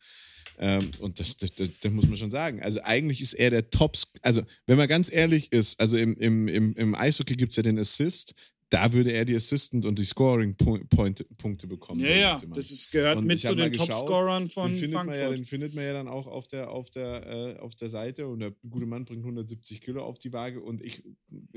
Ähm, und das, das, das, muss man schon sagen. Also eigentlich ist er der Tops. Also wenn man ganz ehrlich ist, also im, im, im, im Eishockey gibt es ja den Assist. Da würde er die Assistant und die Scoring-Punkte bekommen. ja, ja, das ist, gehört Und mit zu den Topscorern von den Man ja, Frankfurt. den findet man ja dann auch auf der, auf, der, äh, auf der Seite und der gute Mann bringt 170 Kilo auf die Waage und ich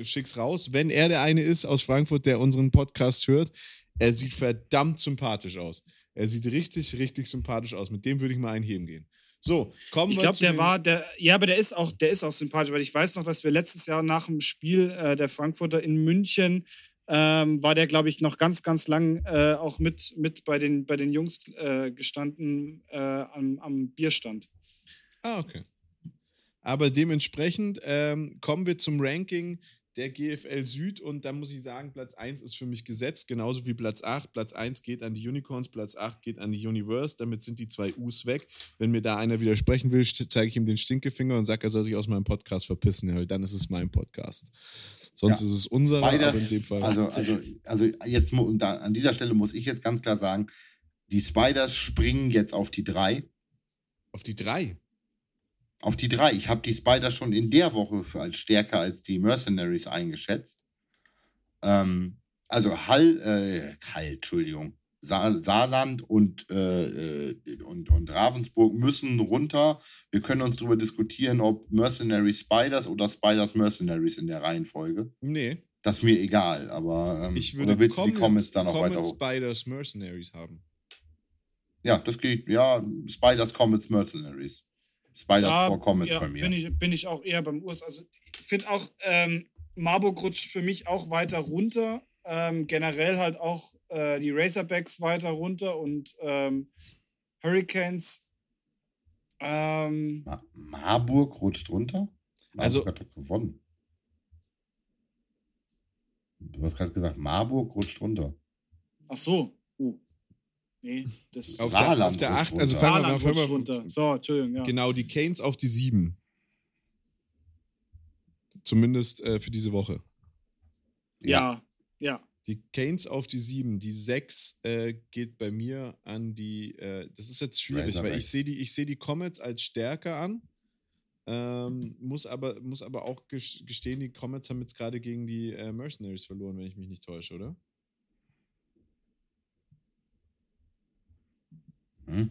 schick's raus. Wenn er der eine ist aus Frankfurt, der unseren Podcast hört, er sieht verdammt sympathisch aus. Er sieht richtig, richtig sympathisch aus. Mit dem würde ich mal einheben gehen. So, kommen Ich wir glaube, zu der den- war, der, ja, aber der ist auch, der ist auch sympathisch, weil ich weiß noch, dass wir letztes Jahr nach dem Spiel äh, der Frankfurter in München ähm, war der, glaube ich, noch ganz, ganz lang äh, auch mit, mit bei, den, bei den Jungs äh, gestanden äh, am, am Bierstand. Ah, okay. Aber dementsprechend ähm, kommen wir zum Ranking der GFL Süd und da muss ich sagen, Platz 1 ist für mich gesetzt, genauso wie Platz 8. Platz 1 geht an die Unicorns, Platz 8 geht an die Universe, damit sind die zwei U's weg. Wenn mir da einer widersprechen will, zeige ich ihm den Stinkefinger und sage, er soll sich aus meinem Podcast verpissen, weil dann ist es mein Podcast. Sonst Ja. ist es Spiders, aber in dem Fall. also, also, also jetzt da, an dieser Stelle muss ich jetzt ganz klar sagen, die Spiders springen jetzt auf die drei. auf die 3. Auf die drei. Ich habe die Spiders schon in der Woche für als stärker als die Mercenaries eingeschätzt. Ähm, also Hall, äh, Hall, Entschuldigung. Sa Saarland und, äh, äh, und, und Ravensburg müssen runter. Wir können uns darüber diskutieren, ob Mercenary Spiders oder Spiders Mercenaries in der Reihenfolge. Nee. Das ist mir egal, aber ähm, Ich würde willst du die Comets, Comments da noch Comets weiter hoch? Spiders Mercenaries haben. Ja, das geht. Ja, Spiders, Comets, Mercenaries. Spiders Da, vor Comets ja, bei mir. Bin ich, bin ich auch eher beim Urs. Also ich finde auch, ähm, Marburg rutscht für mich auch weiter runter. Ähm, generell halt auch äh, die Razorbacks weiter runter und ähm, Hurricanes. Ähm, Ma Marburg rutscht runter? Marburg Also- hat doch gewonnen. Du hast gerade gesagt, Marburg rutscht runter. ach so. Nee, das Auf der, auf der rutscht 8, also fangen wir mal, runter. So, Entschuldigung, ja. Genau, die Canes auf die 7. Zumindest äh, für diese Woche. Ja, ja. Die Canes auf die 7. Die 6 äh, geht bei mir an die. Äh, das ist jetzt schwierig, weil ich sehe die, ich seh die Comets als stärker an. Ähm, muss, aber, muss aber auch ges- gestehen, die Comets haben jetzt gerade gegen die äh, Mercenaries verloren, wenn ich mich nicht täusche, oder? Hm?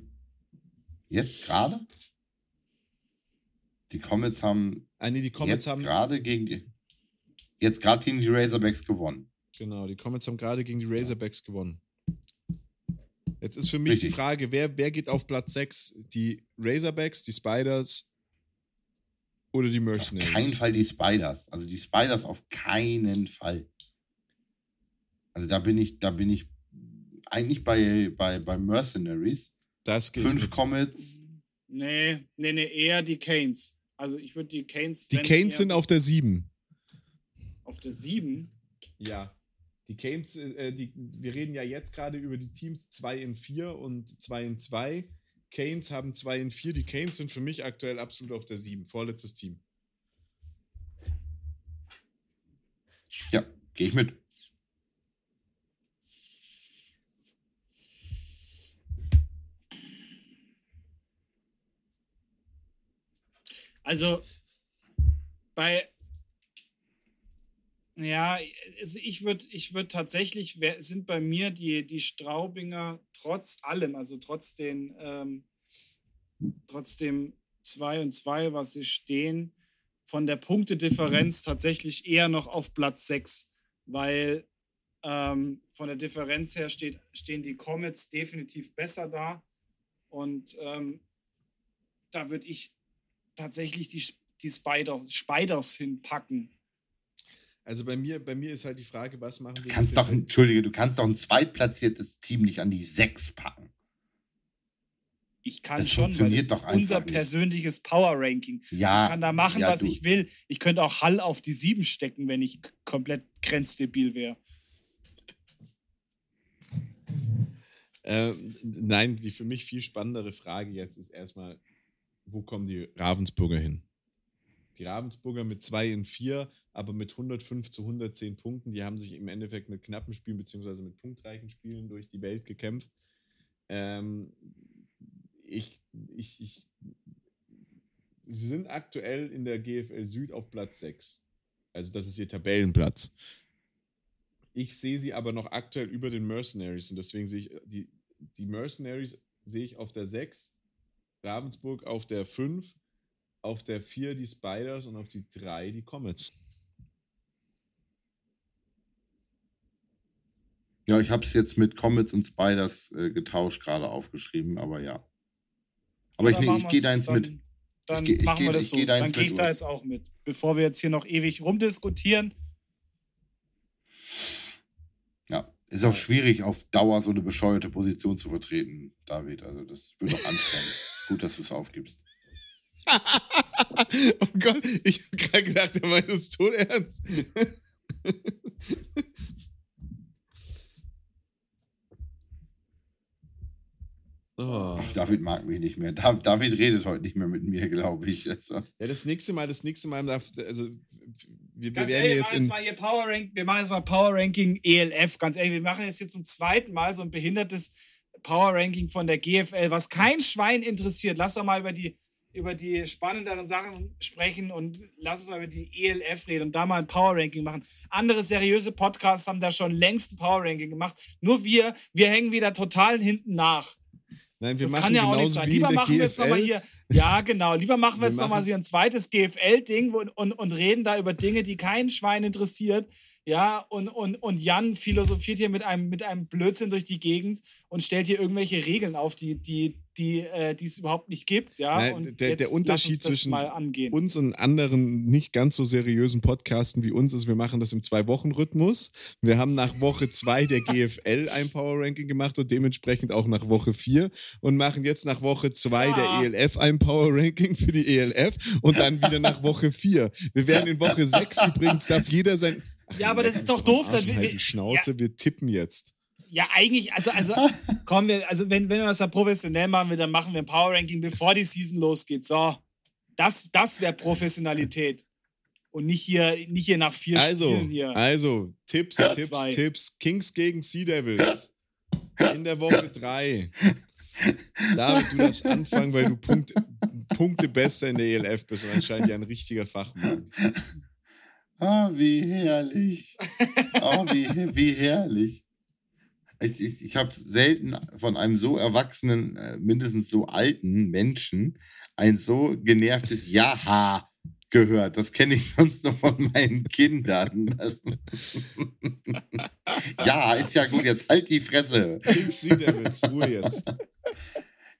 Jetzt gerade? Die Comets haben Ah, nee, die Comets jetzt haben. gerade gegen die jetzt gerade gegen die Razorbacks gewonnen. Genau, die Comets haben gerade gegen die Razorbacks gewonnen. Jetzt ist für mich die Richtig. Frage, wer, wer geht auf Platz 6? Die Razorbacks, die Spiders oder die Auf Mercenaries? keinen Fall die Spiders. Also die Spiders auf keinen Fall. Also da bin ich, da bin ich eigentlich bei, bei, bei Mercenaries. Das geht Fünf. Comets. Nee, nee, nee, eher die Canes. Also ich würde die Canes. Die Canes sind auf der 7. auf der 7. Ja. Die Canes, äh, die, wir reden ja jetzt gerade über die Teams 2 in 4 und 2 in 2. Canes haben 2 in 4. Die Canes sind für mich aktuell absolut auf der 7. Vorletztes Team. Ja, gehe ich mit. Also bei ja, also ich würde ich würd tatsächlich, sind bei mir die, die Straubinger trotz allem, also trotz den, ähm, trotzdem 2 und 2, was sie stehen, von der Punktedifferenz tatsächlich eher noch auf Platz 6, weil ähm, von der Differenz her steht, stehen die Comets definitiv besser da. Und ähm, da würde ich tatsächlich die, die Spiders, Spiders hinpacken. Also bei mir, bei mir ist halt die Frage, was machen wir Du kannst mit doch, Entschuldige, du kannst doch ein zweitplatziertes Team nicht an die sechs packen. Ich kann Das schon, weil das funktioniert ist doch einfach unser persönliches Power-Ranking. Ja. Ich kann da machen, ja, was du- ich will. Ich könnte auch Hall auf die 7 stecken, wenn ich komplett grenzdebil wäre. Ähm, nein, die für mich viel spannendere Frage jetzt ist erstmal, wo kommen die Ravensburger hin? Die Ravensburger mit 2 in 4, aber mit 105 zu 110 Punkten, die haben sich im Endeffekt mit knappen Spielen beziehungsweise mit punktreichen Spielen durch die Welt gekämpft. Ähm, ich, ich, ich, sie sind aktuell in der GFL Süd auf Platz 6. Also das ist ihr Tabellenplatz. Ich sehe sie aber noch aktuell über den Mercenaries und deswegen sehe ich die, die Mercenaries sehe ich auf der 6, Ravensburg auf der 5, auf der 4 die Spiders und auf die 3 die Comets. Ja, ich habe es jetzt mit Comets und Spiders äh, getauscht, gerade aufgeschrieben, aber ja. Aber ich, Dann nee, machen ich gehe da wir's- ins dann, mit. Dann ich machen geh- wir das ich so. da dann gehe ich da jetzt auch mit. Bevor wir jetzt hier noch ewig rumdiskutieren. Ja, ist auch schwierig, auf Dauer so eine bescheuerte Position zu vertreten, David. Also das wird auch anstrengend. Gut, dass du es aufgibst. oh Gott, ich habe gerade gedacht, er meint es tot ernst. oh. Ach, David mag mich nicht mehr. Da- David redet heute nicht mehr mit mir, glaube ich. Also, Ja, das nächste Mal, das nächste Mal darf, also wir, wir Ganz werden ehrlich, jetzt wir machen jetzt in. mal hier Power Rank, wir machen jetzt mal Power Ranking ELF. Ganz ehrlich, wir machen jetzt hier zum zweiten Mal so ein behindertes Power Ranking von der GFL, was kein Schwein interessiert. Lass doch mal über die über die spannenderen Sachen sprechen und lass uns mal über die ELF reden und da mal ein Power Ranking machen. Andere seriöse Podcasts haben da schon längst ein Power Ranking gemacht. Nur wir, wir hängen wieder total hinten nach. Nein, wir das machen kann ja auch nicht sein. Lieber machen wir jetzt nochmal hier, ja genau, lieber machen wir Wir jetzt nochmal so ein zweites GFL-Ding und, und, und reden da über Dinge, die kein Schwein interessiert. Ja, und, und, und Jan philosophiert hier mit einem, mit einem Blödsinn durch die Gegend und stellt hier irgendwelche Regeln auf, die, die, die, äh, es überhaupt nicht gibt. Ja, Nein, und der- der Unterschied uns zwischen mal angehen. uns und anderen nicht ganz so seriösen Podcasten wie uns ist, wir machen das im Zwei-Wochen-Rhythmus. Wir haben nach Woche zwei der GFL ein Power-Ranking gemacht und dementsprechend auch nach Woche vier und machen jetzt nach Woche zwei Ja. der ELF ein Power-Ranking für die ELF und dann wieder nach Woche vier. Wir werden in Woche sechs übrigens, darf jeder sein... Ja, aber das ist doch doof. Dann, Arsch, halt die Schnauze, wir tippen jetzt. Ja, eigentlich, also, also, kommen wir, also, wenn, wenn wir das da professionell machen will, dann machen wir ein Power Ranking, bevor die Season losgeht. So, das, das wäre Professionalität. Und nicht hier, nicht hier nach vier Also, Spielen hier. also, Tipps, Ja, Tipps, zwei. Tipps. Kings gegen Sea Devils. In der Woche drei. David, du darfst anfangen, weil du Punkt, Punkte besser in der ELF bist und anscheinend ja ein richtiger Fachmann. Ah, wie herrlich. Oh, wie, wie herrlich. Ich, ich, ich habe selten von einem so erwachsenen, äh, mindestens so alten Menschen ein so genervtes Ja gehört. Das kenne ich sonst noch von meinen Kindern. Ja, ist ja gut, jetzt halt die Fresse. Sea Devils, Ruhe jetzt.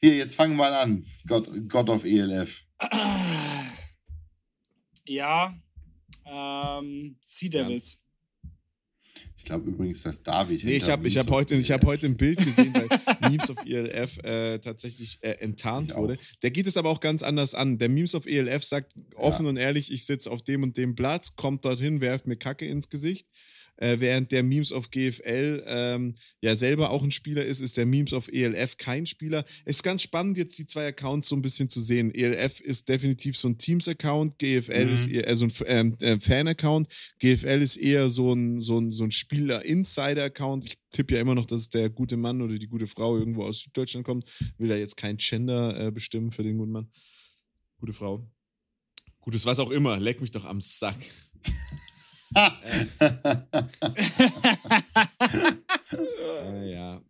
Hier, jetzt fangen wir an. God, God of ELF. Ja, ähm, Sea Devils. Ich glaube übrigens, dass David. Nee, ich habe ich hab heute, ich hab heute ein Bild gesehen, weil Memes of ELF äh, tatsächlich äh, enttarnt wurde. Der geht es aber auch ganz anders an. Der Memes of ELF sagt offen und ehrlich, ich sitze auf dem und dem Platz, kommt dorthin, werft mir Kacke ins Gesicht. Äh, während der Memes of GFL ähm, ja selber auch ein Spieler ist, ist der Memes of ELF kein Spieler. Es ist ganz spannend, jetzt die zwei Accounts so ein bisschen zu sehen. ELF ist definitiv so ein Teams-Account, GFL Mhm. ist eher äh, so ein ähm, äh, Fan-Account, GFL ist eher so ein, so ein, so ein Spieler-Insider-Account. Ich tippe ja immer noch, dass der gute Mann oder die gute Frau irgendwo aus Süddeutschland kommt. Will da jetzt kein Gender äh, bestimmen für den guten Mann. Gute Frau. Gutes was auch immer. Leck mich doch am Sack. Äh, ja.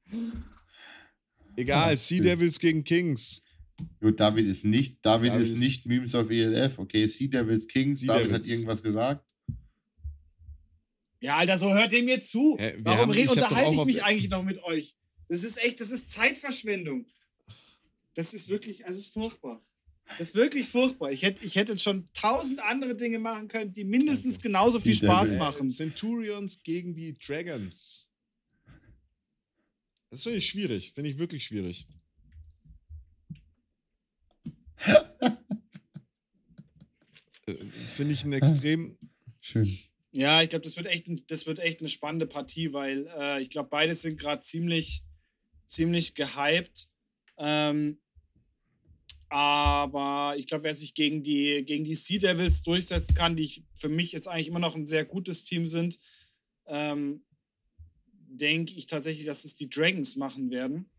Egal, Sea Devils gegen Kings. Gut, David ist nicht, David, David ist ist- nicht Memes of ELF. Okay, Sea Devils Kings. Sea David Devils. hat irgendwas gesagt. Ja, Alter, so hört ihr mir zu. Hä, wir Warum haben- ich unterhalte ich auf- mich eigentlich noch mit euch? Das ist echt, das ist Zeitverschwendung. Das ist wirklich, also es ist furchtbar. Das ist wirklich furchtbar. Ich hätte, ich hätte schon tausend andere Dinge machen können, die mindestens genauso viel Spaß machen. Centurions gegen die Dragons. Das finde ich schwierig. Finde ich wirklich schwierig. Äh, finde ich ein extrem. Schön. Ja, ich glaube, das wird echt, das wird echt eine spannende Partie, weil äh, ich glaube, beide sind gerade ziemlich, ziemlich gehypt. Ähm, aber ich glaube, wer sich gegen die, gegen die Sea Devils durchsetzen kann, die für mich jetzt eigentlich immer noch ein sehr gutes Team sind, ähm, denke ich tatsächlich, dass es die Dragons machen werden.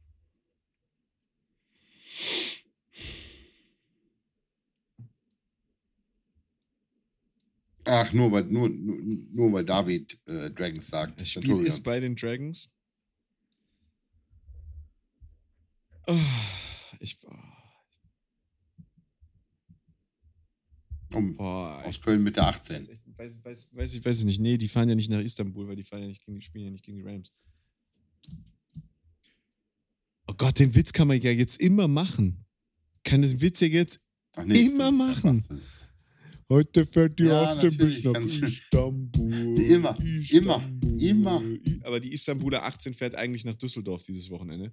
Ach, nur weil, nur, nur, nur weil David äh, Dragons sagt. Das Spiel Centurions. ist bei den Dragons. Oh, ich. Um, Boah, aus Köln mit der Weiß, 18. echt- weiß, weiß, weiß, ich weiß ich nicht. Nee, die fahren ja nicht nach Istanbul, weil die fahren ja nicht gegen die spielen ja nicht gegen die Rams. Oh Gott, den Witz kann man ja jetzt immer machen. Kann den Witz ja jetzt. Ach Immer machen. Heute fährt die Ja, 18 bis nach Istanbul. Immer, immer, immer. I- Aber die Istanbuler 18 fährt eigentlich nach Düsseldorf dieses Wochenende.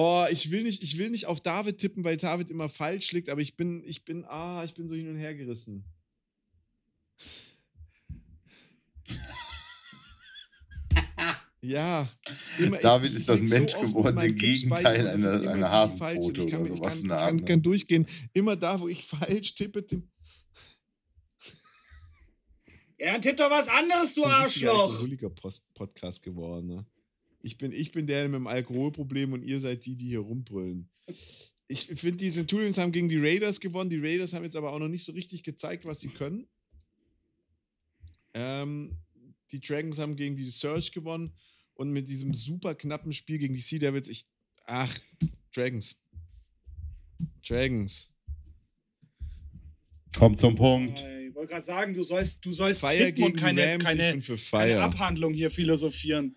Oh, ich will nicht, ich will nicht auf David tippen, weil David immer falsch liegt, aber ich bin, ich bin, ah, ich bin so hin und her gerissen. Ja. Immer, David ist das lieg so Tipps Gegenteil einer- einer. Hasenpfote Ich kann- oder ich sowas kann, in der kann, Art, kann ne? durchgehen. Immer da, wo ich falsch tippe, tipp, Ja, dann tipp doch was anderes, du so ein Arschloch! Post Podcast geworden. Ne? Ich, bin, ich bin der mit dem Alkoholproblem und ihr seid die, die hier rumbrüllen. ich finde, die Centurions haben gegen die Raiders gewonnen. Die Raiders haben jetzt aber auch noch nicht so richtig gezeigt, was sie können. Ähm, die Dragons haben gegen die Surge gewonnen und mit diesem super knappen Spiel gegen die Sea Devils, ich. Ach, Dragons. Dragons. Kommt zum Punkt. Ich wollte gerade sagen, du sollst, du sollst Fire tippen und keine, Rams, keine, keine. Abhandlung hier philosophieren.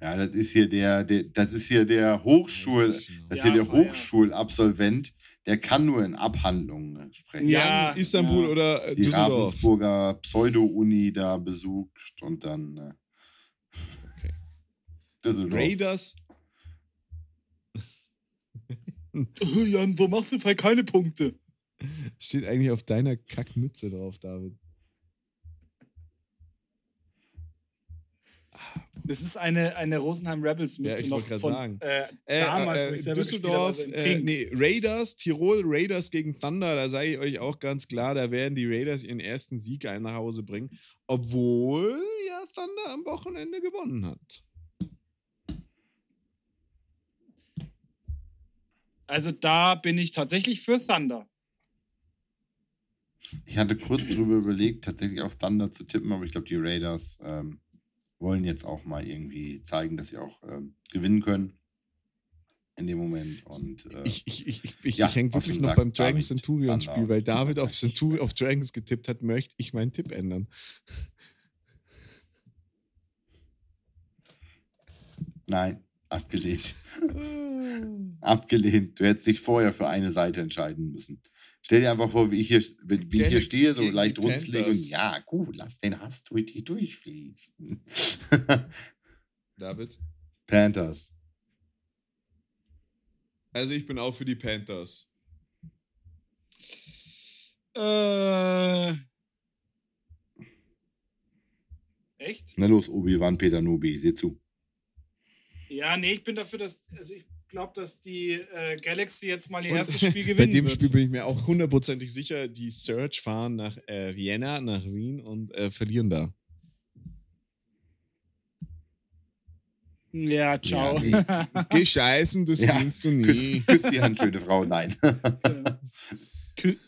Ja, das ist hier der, der das ist hier der Hochschul, das ist hier der. Hochschulabsolvent, der kann nur in Abhandlungen sprechen. Ja, Jan, Istanbul ja. oder äh, Die Düsseldorf? Ravensburger Pseudo-Uni da besucht und dann äh, Okay. Düsseldorf. Raiders. Jan, wo machst du vielleicht keine Punkte? Steht eigentlich auf deiner Kackmütze drauf, David. Das ist eine, eine Rosenheim Rebels Ja, Mütze ich noch von sagen. äh, Äh, damals, äh, wo ich selber Düsseldorf, gespielt habe, also äh, nee, Raiders, Tirol, Raiders gegen Thunder, da sage ich euch auch ganz klar, da werden die Raiders ihren ersten Sieg ein nach Hause bringen, obwohl ja Thunder am Wochenende gewonnen hat. Also da bin ich tatsächlich für Thunder. Ich hatte kurz drüber überlegt, tatsächlich auf Thunder zu tippen, aber ich glaube, die Raiders ähm, wollen jetzt auch mal irgendwie zeigen, dass sie auch ähm, gewinnen können in dem Moment. Und äh, Ich, ich, ich, ich, Ja, ich hänge wirklich noch beim Dragons David Centurion. Spiel, weil David auf, Centur auf Dragons getippt hat, möchte ich meinen Tipp ändern. nein, abgelehnt. Abgelehnt. Du hättest dich vorher für eine Seite entscheiden müssen. Stell dir einfach vor, wie ich hier, wie ich hier Galaxy stehe, so leicht die runzlig und ja, gut, lass den Hass durch dich durchfließen. David? Panthers. Also ich bin auch für die Panthers. Äh, echt? Na los, Obi-Wan Peter Nobi, sieh zu. Ja, nee, ich bin dafür, dass. Also ich glaube, dass die äh, Galaxy jetzt mal ihr Und erstes Spiel Bei gewinnen dem wird. Spiel bin ich mir auch hundertprozentig sicher, die Search fahren nach äh, Vienna, nach Wien und äh, verlieren da. Ja, ciao. Ja, Geh scheißen, das Ja, gewinnst du nie. Küss, küss die Hand, schöne Frau. Nein. Kü-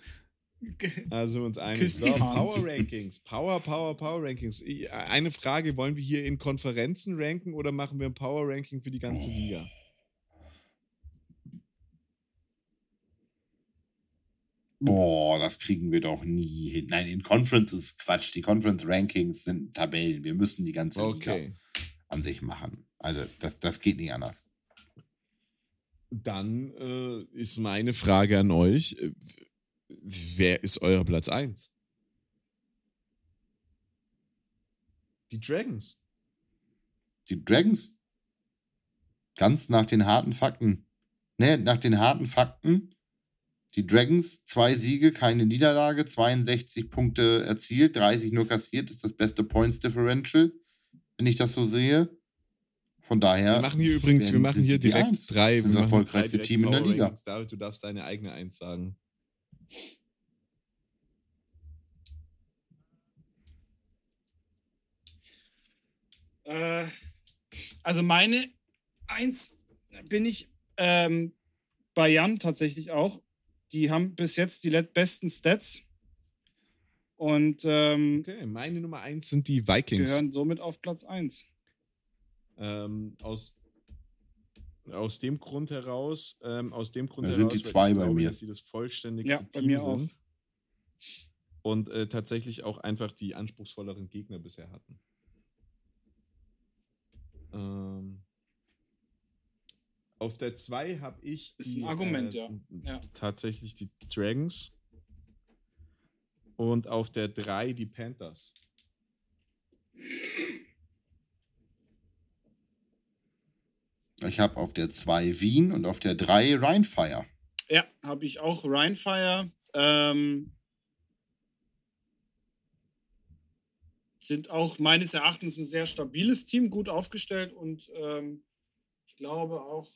Also uns einig. Küss So. Power Rankings. Power, Power, Power Rankings. Eine Frage, wollen wir hier in Konferenzen ranken oder machen wir ein Power Ranking für die ganze Liga? Boah, das kriegen wir doch nie hin. Nein, in Conference ist Quatsch. Die Conference Rankings sind Tabellen. Wir müssen die ganze Liga Okay. an sich machen. Also, das, das geht nicht anders. Dann äh, ist meine Frage an euch. äh, Wer ist euer Platz 1? Die Dragons. Die Dragons. Ganz nach den harten Fakten. Ne, nach den harten Fakten. Die Dragons, zwei Siege, keine Niederlage, 62 Punkte erzielt, 30 nur kassiert, ist das beste Points Differential, wenn ich das so sehe. Von daher. Wir machen hier übrigens, wir machen hier die direkt Eins. drei. Wir Das erfolgreichste drei Team in der Liga. David, du darfst deine eigene Eins sagen. Äh, also meine Eins bin ich ähm, bei Jan tatsächlich auch. Die haben bis jetzt die besten Stats und ähm, Okay, meine Nummer 1 sind die Vikings. gehören somit auf Platz 1. Ähm, aus, aus dem Grund heraus, ähm, aus dem Grund Da heraus, sind die weil zwei ich bei glaube, mir. dass sie das vollständigste Ja, bei Team mir auch. sind. Und äh, tatsächlich auch einfach die anspruchsvolleren Gegner bisher hatten. Ähm, auf der 2 habe ich Ist ein die, Argument, äh, ja. Ja. tatsächlich die Dragons. Und auf der 3 die Panthers. Ich habe auf der 2 Wien und auf der 3 Rheinfire. Ja, habe ich auch Rheinfire. Ähm, sind auch meines Erachtens ein sehr stabiles Team, gut aufgestellt und ähm, ich glaube auch,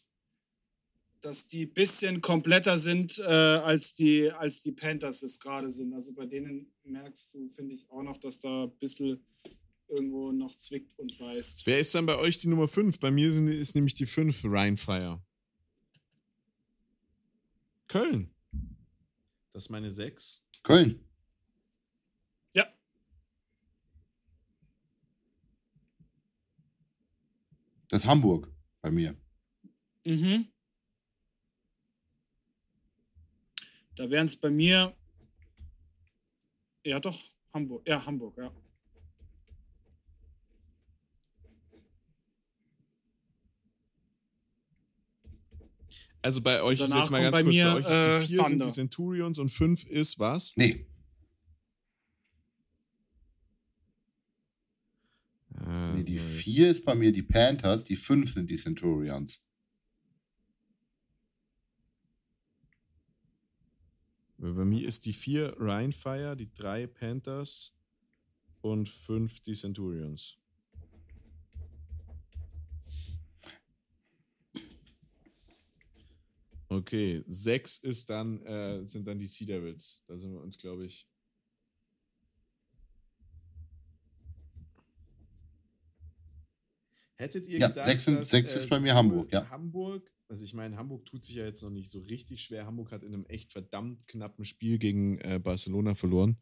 dass die ein bisschen kompletter sind, äh, als, die, als die Panthers es gerade sind. Also bei denen merkst du, finde ich, auch noch, dass da ein bisschen irgendwo noch zwickt und beißt. Wer ist dann bei euch die Nummer 5? Bei mir sind, ist nämlich die 5 Rheinfire. Köln. Das ist meine 6. Köln. Ja. Das ist Hamburg bei mir. Mhm. Da wären es bei mir. Ja, doch, Hamburg. Ja, Hamburg, ja. Also bei euch ist jetzt mal ganz bei kurz, mir, bei euch ist äh, die 4 sind Thunder. die Centurions und 5 ist was? Nee, nee die Also jetzt- 4 ist bei mir die Panthers, die 5 sind die Centurions. Bei mir ist die 4 Ryan Fire, die 3 Panthers und 5 die Centurions. Okay, 6 ist dann, äh, sind dann die Sea Devils. Da sind wir uns, glaube ich. Hättet ihr Ja, gedacht, sechs sind- dass, sechs äh, ist bei mir Hamburg, ja. Hamburg, also ich meine, Hamburg tut sich ja jetzt noch nicht so richtig schwer. Hamburg hat in einem echt verdammt knappen Spiel gegen äh, Barcelona verloren.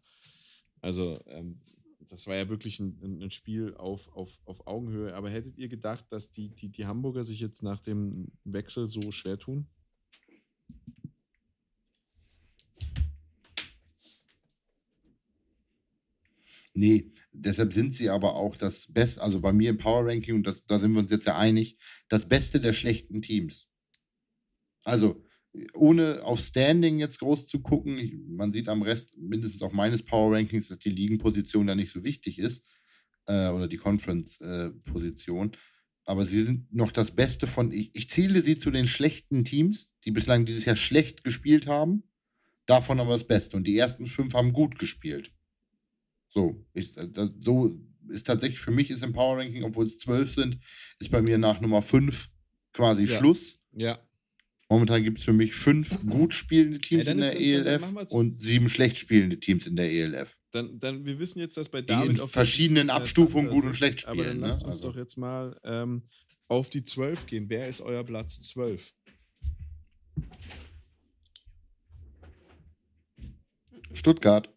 Also, ähm, das war ja wirklich ein, ein Spiel auf, auf, auf Augenhöhe. Aber hättet ihr gedacht, dass die, die, die Hamburger sich jetzt nach dem Wechsel so schwer tun? Nee, deshalb sind sie aber auch das Beste, also bei mir im Power Ranking, und das, da sind wir uns jetzt ja einig, das Beste der schlechten Teams. Also, ohne auf Standing jetzt groß zu gucken, man sieht am Rest, mindestens auch meines Power Rankings, dass die Ligenposition da nicht so wichtig ist, äh, oder die Conference-Position. aber sie sind noch das Beste von, ich, ich zähle sie zu den schlechten Teams, die bislang dieses Jahr schlecht gespielt haben, davon aber das Beste. Und die ersten fünf haben gut gespielt. So, ich, äh, da- so ist tatsächlich für mich ist im Power Ranking, obwohl es zwölf sind, ist bei mir nach Nummer fünf quasi Ja. Schluss. Ja. Momentan gibt es für mich fünf gut spielende Teams dann in der dann- ELF und sieben schlecht spielende Teams in der ELF. Dann, dann, wir wissen jetzt, dass bei Die in David auf der verschiedenen Abstufungen gut und schlecht Aber dann spielen, ne? lasst uns Also- doch jetzt mal ähm, auf die 12 gehen. Wer ist euer Platz 12? Stuttgart.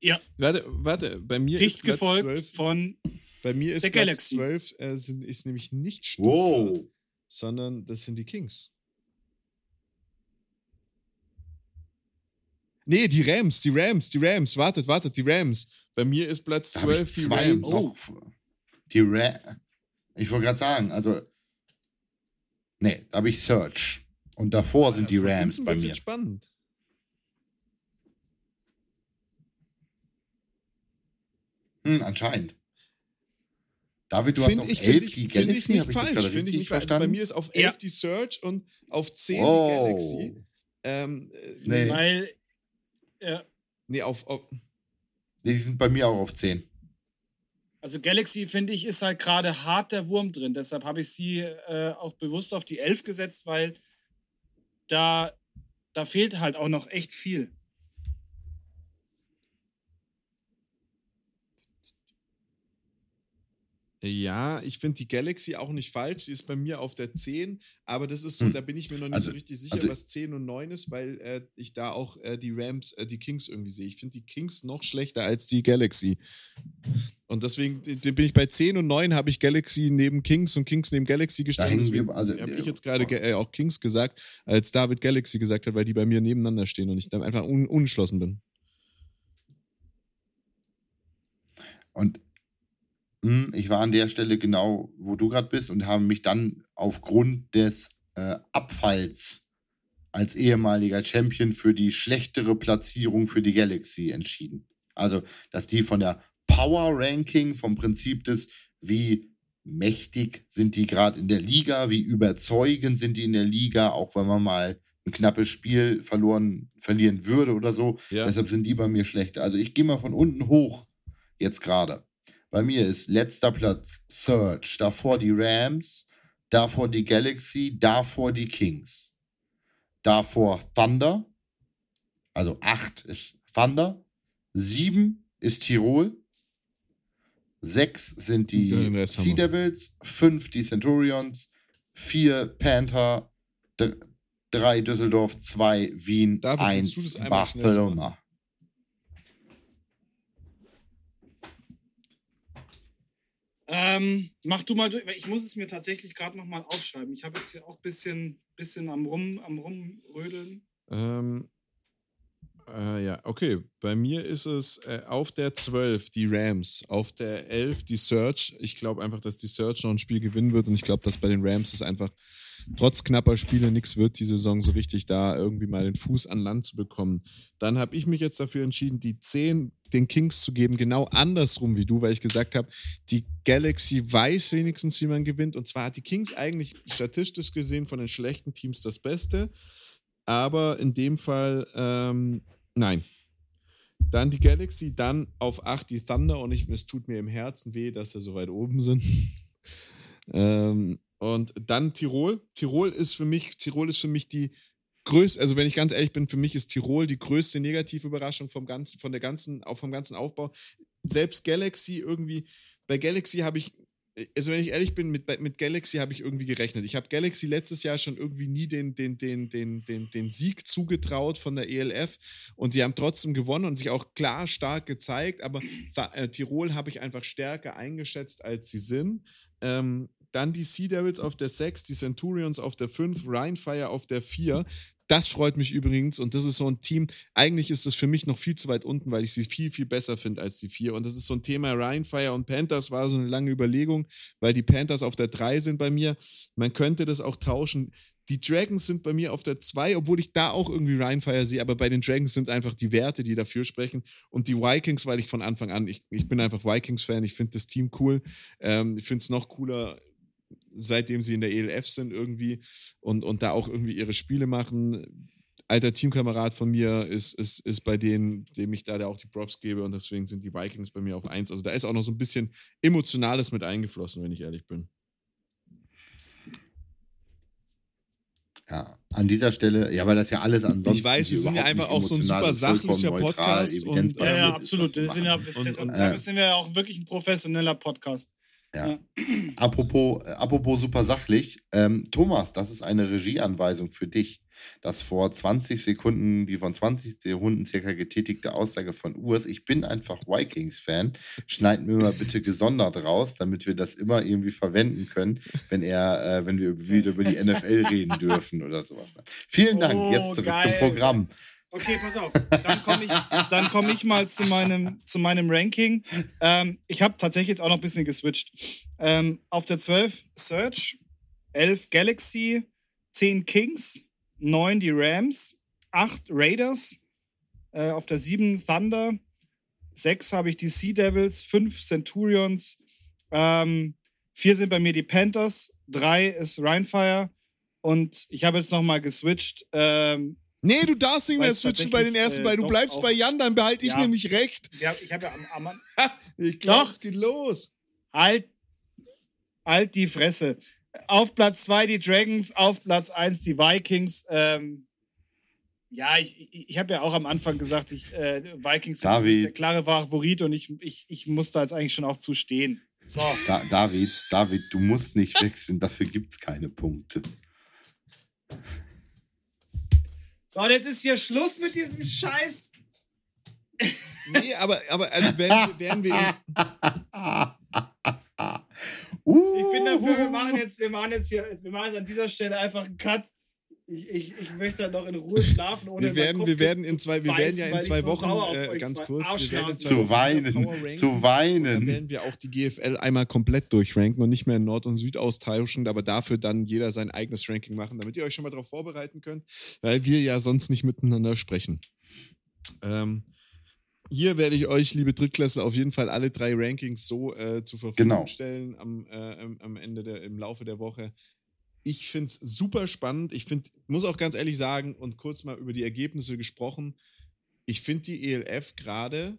Ja, Warte, warte, bei mir dicht ist Platz gefolgt 12. von. Bei mir ist der Platz Galaxy. 12 äh, sind, ist nämlich nicht Stuttgart, Wow. sondern das sind die Kings. Nee, die Rams, die Rams, die Rams. Wartet, wartet, die Rams. Bei mir ist Platz Da hab ich 12 die zwei Rams. noch. Die Ra Ich wollte gerade sagen, also. Nee, da habe ich Search. Und davor sind die Von Rams bei mir. spannend. Hm, anscheinend. David, du Find hast auf ich, 11 find ich, die Galaxy, ich nicht habe ich das falsch. Finde ich nicht falsch. Also bei mir ist auf 11 Ja. die Search und auf 10 oh. die Galaxy. Ähm, äh, Nee. Weil. Ja, Nee, auf, auf Die sind bei mir auch auf 10. also Galaxy, finde ich, ist halt gerade hart der Wurm drin. Deshalb habe ich sie äh, auch bewusst auf die 11 gesetzt, weil da, da fehlt halt auch noch echt viel. Ja, ich finde die Galaxy auch nicht falsch. Sie ist bei mir auf der 10, aber das ist so, Hm. da bin ich mir noch nicht Also- so richtig sicher, also- was 10 und 9 ist, weil äh, ich da auch äh, die Rams, äh, die Kings irgendwie sehe. Ich finde die Kings noch schlechter als die Galaxy. Und deswegen äh, bin ich bei 10 und 9 habe ich Galaxy neben Kings und Kings neben Galaxy gestellt. hängen Deswegen also, habe äh, ich jetzt gerade äh, auch Kings gesagt, als David Galaxy gesagt hat, weil die bei mir nebeneinander stehen und ich dann einfach un unentschlossen bin. Und mh, ich war an der Stelle genau, wo du gerade bist und habe mich dann aufgrund des äh, Abfalls als ehemaliger Champion für die schlechtere Platzierung für die Galaxy entschieden. Also, dass die von der Power Ranking, vom Prinzip des, wie mächtig sind die gerade in der Liga, wie überzeugend sind die in der Liga, auch wenn man mal ein knappes Spiel verloren, verlieren würde oder so. Ja. Deshalb sind die bei mir schlechter. Also ich gehe mal von unten hoch jetzt gerade. Bei mir ist letzter Platz Search, davor die Rams, davor die Galaxy, davor die Kings, davor Thunder, also 8 ist Thunder, 7 ist Tirol, 6 sind die Ja, Sea. Devils, 5 die Centurions, 4 Panther, 3 3 Düsseldorf, 2 Wien, David, willst du das 1 einmal schnell Barcelona. Ähm, mach du mal durch, weil ich muss es mir tatsächlich gerade nochmal aufschreiben. Ich habe jetzt hier auch ein bisschen, bisschen am, Rum, am Rumrödeln. Ähm, äh, ja, okay. Bei mir ist es äh, auf der 12 die Rams, auf der 11 die Search. Ich glaube einfach, dass die Search noch ein Spiel gewinnen wird und ich glaube, dass bei den Rams es einfach trotz knapper Spiele nichts wird, die Saison so richtig da irgendwie mal den Fuß an Land zu bekommen. Dann habe ich mich jetzt dafür entschieden, die 10 den Kings zu geben, genau andersrum wie du, weil ich gesagt habe, die Galaxy weiß wenigstens, wie man gewinnt. Und zwar hat die Kings eigentlich statistisch gesehen von den schlechten Teams das Beste. Aber in dem Fall, ähm, nein. Dann die Galaxy, dann auf 8 die Thunder und ich, es tut mir im Herzen weh, dass sie so weit oben sind. ähm, und dann Tirol. Tirol ist für mich, Tirol ist für mich die größte, also wenn ich ganz ehrlich bin, für mich ist Tirol die größte Negativüberraschung vom ganzen, von der ganzen, auch vom ganzen Aufbau. Selbst Galaxy irgendwie, bei Galaxy habe ich, also wenn ich ehrlich bin, mit, mit Galaxy habe ich irgendwie gerechnet. Ich habe Galaxy letztes Jahr schon irgendwie nie den, den, den, den, den, den Sieg zugetraut von der ELF und sie haben trotzdem gewonnen und sich auch klar stark gezeigt, aber äh, Tirol habe ich einfach stärker eingeschätzt, als sie sind. Ähm, dann die Sea Devils auf der 6, die Centurions auf der 5, Rheinfire auf der 4. Das freut mich übrigens und das ist so ein Team. Eigentlich ist das für mich noch viel zu weit unten, weil ich sie viel, viel besser finde als die 4. Und das ist so ein Thema Rheinfire und Panthers war so eine lange Überlegung, weil die Panthers auf der 3 sind bei mir. Man könnte das auch tauschen. Die Dragons sind bei mir auf der 2, obwohl ich da auch irgendwie Rheinfire sehe, aber bei den Dragons sind einfach die Werte, die dafür sprechen. Und die Vikings, weil ich von Anfang an, ich, ich bin einfach Vikings-Fan, ich finde das Team cool. Ähm, ich finde es noch cooler, seitdem sie in der ELF sind irgendwie und, und da auch irgendwie ihre Spiele machen. Alter Teamkamerad von mir ist, ist, ist bei denen, dem ich da auch die Props gebe und deswegen sind die Vikings bei mir auf 1. Also da ist auch noch so ein bisschen Emotionales mit eingeflossen, wenn ich ehrlich bin. Ja, an dieser Stelle, ja, weil das ja alles ansonsten. Ich weiß, wir sind ja einfach auch so ein super sachlicher Podcast. Und, ja, ja, absolut. Ist, sind ja, und, deshalb, und, dafür sind wir ja auch wirklich ein professioneller Podcast. Ja. ja. Apropos, äh, apropos super sachlich, ähm, Thomas, das ist eine Regieanweisung für dich. Das vor 20 Sekunden, die von 20 Sekunden circa getätigte Aussage von Urs, ich bin einfach Vikings-Fan, schneiden mir mal bitte gesondert raus, damit wir das immer irgendwie verwenden können, wenn er, äh, wenn wir wieder über die NFL reden dürfen oder sowas. Vielen Dank, oh, jetzt zurück geil. zum Programm. Okay, pass auf. Dann komme ich, komm ich mal zu meinem, zu meinem Ranking. Ähm, ich habe tatsächlich jetzt auch noch ein bisschen geswitcht. Ähm, auf der 12 Search, 11 Galaxy, 10 Kings, 9 die Rams, 8 Raiders, äh, auf der 7 Thunder, 6 habe ich die Sea Devils, 5 Centurions, ähm, 4 sind bei mir die Panthers, 3 ist Rheinfire und ich habe jetzt nochmal geswitcht. Ähm, Nee, du darfst nicht mehr switchen bei den ersten äh, beiden. Du bleibst bei Jan, dann behalte ich ja. nämlich recht. Ja, ich habe ja am, am Ich glaube, es geht los. Halt, halt die Fresse. Auf Platz 2 die Dragons, auf Platz 1 die Vikings. Ähm, ja, ich, ich, ich habe ja auch am Anfang gesagt, ich, äh, Vikings sind der klare Favorit und ich, ich, ich muss da jetzt eigentlich schon auch zu stehen. So. Da, David, David, du musst nicht wechseln, dafür gibt es keine Punkte. So, und jetzt ist hier Schluss mit diesem Scheiß. nee, aber, aber also werden, werden wir. ich bin dafür, wir machen jetzt, wir machen jetzt hier, wir machen jetzt an dieser Stelle einfach einen Cut. Ich, ich, ich möchte halt noch in Ruhe schlafen, ohne wir werden, wir werden in zwei, wir beißen, werden ja in zwei Wochen äh, ganz kurz zu weinen, zu weinen. Dann werden wir auch die GFL einmal komplett durchranken und nicht mehr in Nord und Süd austauschen, aber dafür dann jeder sein eigenes Ranking machen, damit ihr euch schon mal darauf vorbereiten könnt, weil wir ja sonst nicht miteinander sprechen. Ähm, hier werde ich euch, liebe Drittklässler, auf jeden Fall alle drei Rankings so äh, zur Verfügung genau. stellen am, äh, am Ende der, im Laufe der Woche. Ich finde es super spannend. Ich finde, muss auch ganz ehrlich sagen und kurz mal über die Ergebnisse gesprochen. Ich finde die ELF gerade,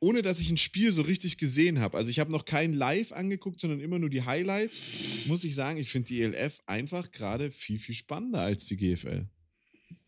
ohne dass ich ein Spiel so richtig gesehen habe, also ich habe noch kein Live angeguckt, sondern immer nur die Highlights, muss ich sagen, ich finde die ELF einfach gerade viel, viel spannender als die GFL.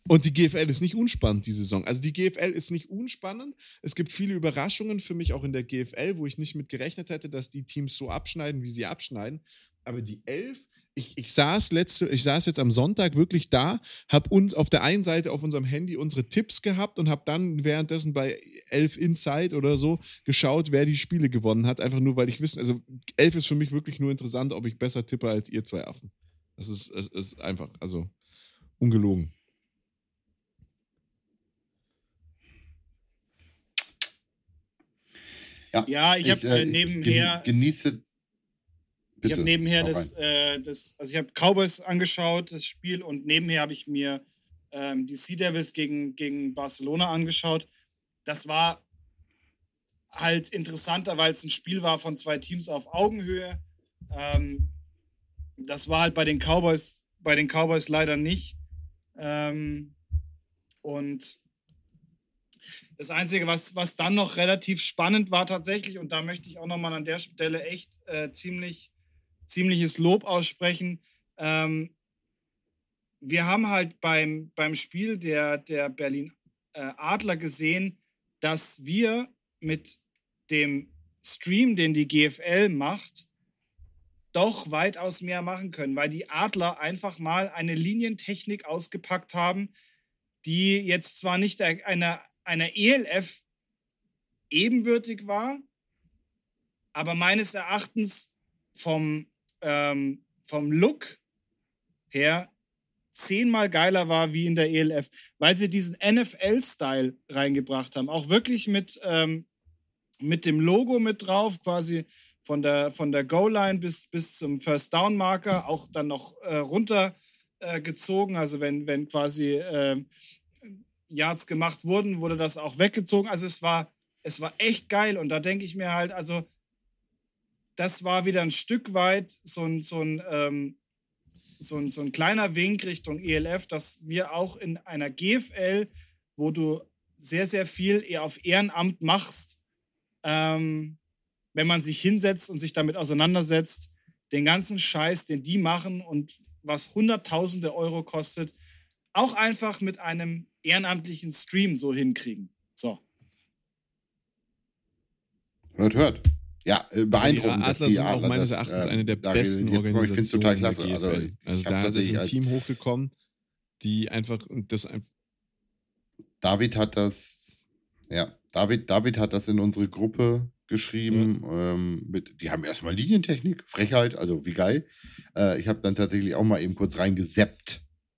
Und die GFL ist nicht unspannend, die Saison. Also die GFL ist nicht unspannend. Es gibt viele Überraschungen für mich auch in der GFL, wo ich nicht mit gerechnet hätte, dass die Teams so abschneiden, wie sie abschneiden. Aber die Elf ich, ich, saß letzte, ich saß jetzt am Sonntag wirklich da, habe uns auf der einen Seite auf unserem Handy unsere Tipps gehabt und habe dann währenddessen bei Elf Inside oder so geschaut, wer die Spiele gewonnen hat. Einfach nur, weil ich wissen, also Elf ist für mich wirklich nur interessant, ob ich besser tippe als ihr zwei Affen. Das ist, das ist einfach, also ungelogen. Ja, ja ich, ich habe äh, nebenher. Genieße Bitte, ich habe nebenher das, äh, das, also ich habe Cowboys angeschaut, das Spiel, und nebenher habe ich mir ähm, die Sea Devils gegen, gegen Barcelona angeschaut. Das war halt interessanter, weil es ein Spiel war von zwei Teams auf Augenhöhe. Ähm, das war halt bei den Cowboys, bei den Cowboys leider nicht. Ähm, und das Einzige, was, was dann noch relativ spannend war tatsächlich, und da möchte ich auch nochmal an der Stelle echt äh, ziemlich ziemliches Lob aussprechen. Ähm, wir haben halt beim, beim Spiel der, der Berlin äh, Adler gesehen, dass wir mit dem Stream, den die GFL macht, doch weitaus mehr machen können, weil die Adler einfach mal eine Linientechnik ausgepackt haben, die jetzt zwar nicht einer, einer ELF ebenwürdig war, aber meines Erachtens vom, ähm, vom Look her zehnmal geiler war wie in der ELF, weil sie diesen NFL-Style reingebracht haben. Auch wirklich mit, ähm, mit dem Logo mit drauf, quasi von der, von der Goal-Line bis, bis zum First-Down-Marker, auch dann noch äh, runtergezogen. Äh, also wenn, wenn quasi äh, Yards gemacht wurden, wurde das auch weggezogen. Also es war, es war echt geil und da denke ich mir halt, also das war wieder ein Stück weit so ein, so ein, ähm, so ein, so ein kleiner Wink Richtung ELF, dass wir auch in einer GFL, wo du sehr, sehr viel eher auf Ehrenamt machst, ähm, wenn man sich hinsetzt und sich damit auseinandersetzt, den ganzen Scheiß, den die machen und was Hunderttausende Euro kostet, auch einfach mit einem ehrenamtlichen Stream so hinkriegen. So. Hört, hört ja, äh, beeindruckend. Die Adler sind auch meines Erachtens äh, eine der besten Organisationen. Ich finde es total klasse. Also, also da ist ein Team hochgekommen, die einfach das einfach. David hat das, ja, David, David hat das in unsere Gruppe geschrieben. Ja. Ähm, mit, die haben erstmal Linientechnik, Frechheit, also wie geil. Äh, ich habe dann tatsächlich auch mal eben kurz reingeseppt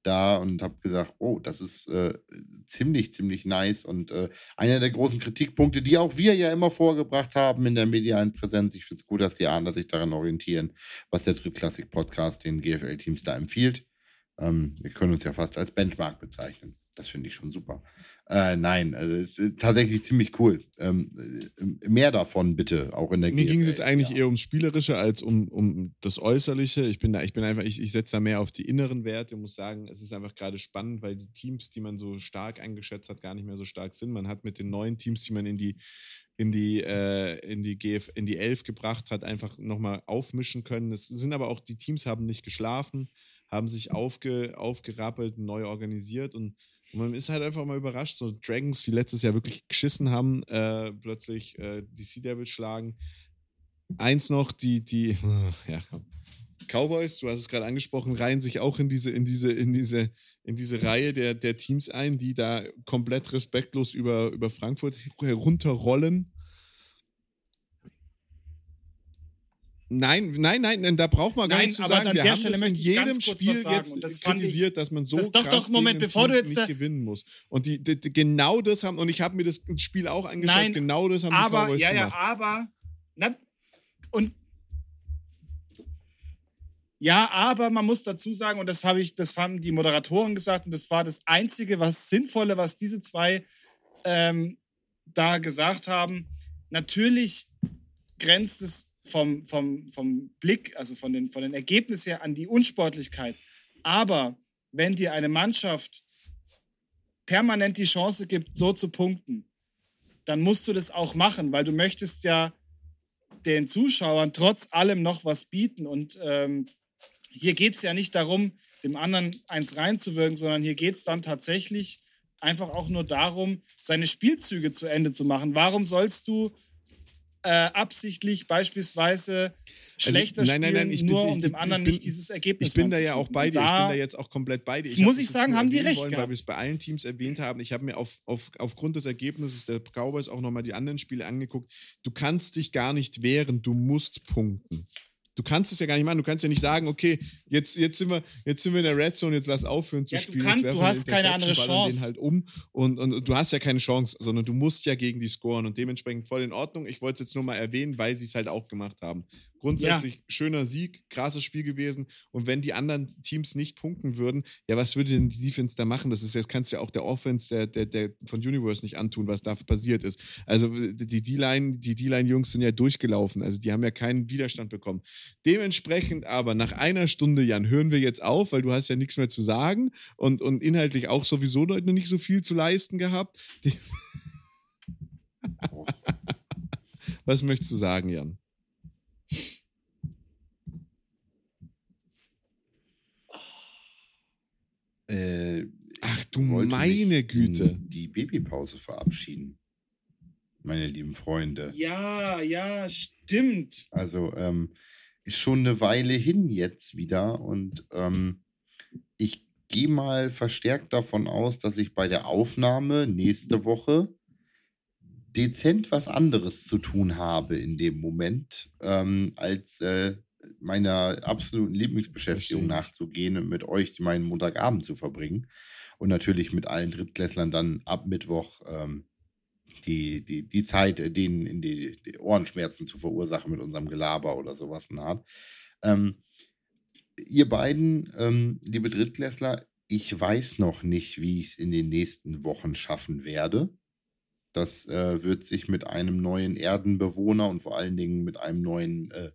da und habe gesagt, oh, das ist äh, ziemlich, ziemlich nice. Und äh, einer der großen Kritikpunkte, die auch wir ja immer vorgebracht haben in der medialen Präsenz, ich finde es gut, dass die Ahner sich daran orientieren, was der Drittklassik-Podcast den GFL-Teams da empfiehlt. Ähm, wir können uns ja fast als Benchmark bezeichnen. Das finde ich schon super. Äh, nein, also es ist tatsächlich ziemlich cool. Ähm, äh, mehr davon bitte, auch in der Mir ging es jetzt eigentlich ja. eher ums Spielerische als um, um das Äußerliche. Ich bin da, ich bin einfach, ich, ich setze da mehr auf die inneren Werte und muss sagen, es ist einfach gerade spannend, weil die Teams, die man so stark eingeschätzt hat, gar nicht mehr so stark sind. Man hat mit den neuen Teams, die man in die in die, äh, in die GF, in die Elf gebracht hat, einfach nochmal aufmischen können. Es sind aber auch, die Teams haben nicht geschlafen, haben sich aufge, aufgerappelt, neu organisiert und man ist halt einfach mal überrascht, so Dragons, die letztes Jahr wirklich geschissen haben, äh, plötzlich äh, die Sea Devils schlagen. Eins noch, die, die, ja, Cowboys, du hast es gerade angesprochen, reihen sich auch in diese, in diese, in diese, in diese Reihe der, der Teams ein, die da komplett respektlos über, über Frankfurt herunterrollen Nein, nein, nein, da braucht man gar nichts zu sagen. Wir haben das in jedem Spiel jetzt kritisiert, ich, dass man so das doch, doch, Moment, bevor du jetzt nicht gewinnen muss. Und die, die, die, genau das haben, und ich habe mir das Spiel auch angeschaut, nein, genau das haben aber, die Cowboys ja, gemacht. Ja, aber, na, und ja, aber man muss dazu sagen, und das habe ich, das haben die Moderatoren gesagt, und das war das Einzige, was Sinnvolle, was diese zwei ähm, da gesagt haben. Natürlich grenzt es vom, vom, vom Blick, also von den, von den Ergebnissen her an die Unsportlichkeit. Aber wenn dir eine Mannschaft permanent die Chance gibt, so zu punkten, dann musst du das auch machen, weil du möchtest ja den Zuschauern trotz allem noch was bieten. Und ähm, hier geht es ja nicht darum, dem anderen eins reinzuwirken, sondern hier geht es dann tatsächlich einfach auch nur darum, seine Spielzüge zu Ende zu machen. Warum sollst du äh, absichtlich beispielsweise schlechter also, nein, nein, nein, spielen, bin, nur ich, um dem anderen bin, nicht dieses Ergebnis Ich bin da ja auch bei dir, ich bin da jetzt auch komplett bei dir. Ich muss ich sagen, haben die recht wollen, Weil wir es bei allen Teams erwähnt haben. Ich habe mir auf, auf, aufgrund des Ergebnisses der Cowboys auch nochmal die anderen Spiele angeguckt. Du kannst dich gar nicht wehren, du musst punkten. Du kannst es ja gar nicht machen. Du kannst ja nicht sagen, okay, jetzt, jetzt, sind, wir, jetzt sind wir in der Red Zone, jetzt lass aufhören zu Ja, du spielen. kannst- du wir eine hast keine andere Chance. Den halt um und, und, und du hast ja keine Chance, sondern du musst ja gegen die scoren und dementsprechend voll in Ordnung. Ich wollte es jetzt nur mal erwähnen, weil sie es halt auch gemacht haben. Grundsätzlich schöner Sieg, krasses Spiel gewesen. Und wenn die anderen Teams nicht punkten würden, ja, was würde denn die Defense da machen? Das ist jetzt kannst du ja auch der Offense der, der, der von Universe nicht antun, was da passiert ist. Also die D-Line, die D-Line-Jungs sind ja durchgelaufen. Also die haben ja keinen Widerstand bekommen. Dementsprechend aber nach einer Stunde, Jan, hören wir jetzt auf, weil du hast ja nichts mehr zu sagen und, und inhaltlich auch sowieso noch nicht so viel zu leisten gehabt. Die was möchtest du sagen, Jan? Äh, Ach du meine Güte. Die Babypause verabschieden. Meine lieben Freunde. Ja, ja, stimmt. Also ähm, ist schon eine Weile hin jetzt wieder und ähm, ich gehe mal verstärkt davon aus, dass ich bei der Aufnahme nächste Woche dezent was anderes zu tun habe in dem Moment, ähm, als äh, meiner absoluten Lieblingsbeschäftigung nachzugehen und mit euch meinen Montagabend zu verbringen. Und natürlich mit allen Drittklässlern dann ab Mittwoch ähm, die, die, die Zeit, äh, denen in die, die Ohrenschmerzen zu verursachen mit unserem Gelaber oder sowas in der Art. Ähm, ihr beiden, ähm, liebe Drittklässler, ich weiß noch nicht, wie ich es in den nächsten Wochen schaffen werde. Das äh, wird sich mit einem neuen Erdenbewohner und vor allen Dingen mit einem neuen äh,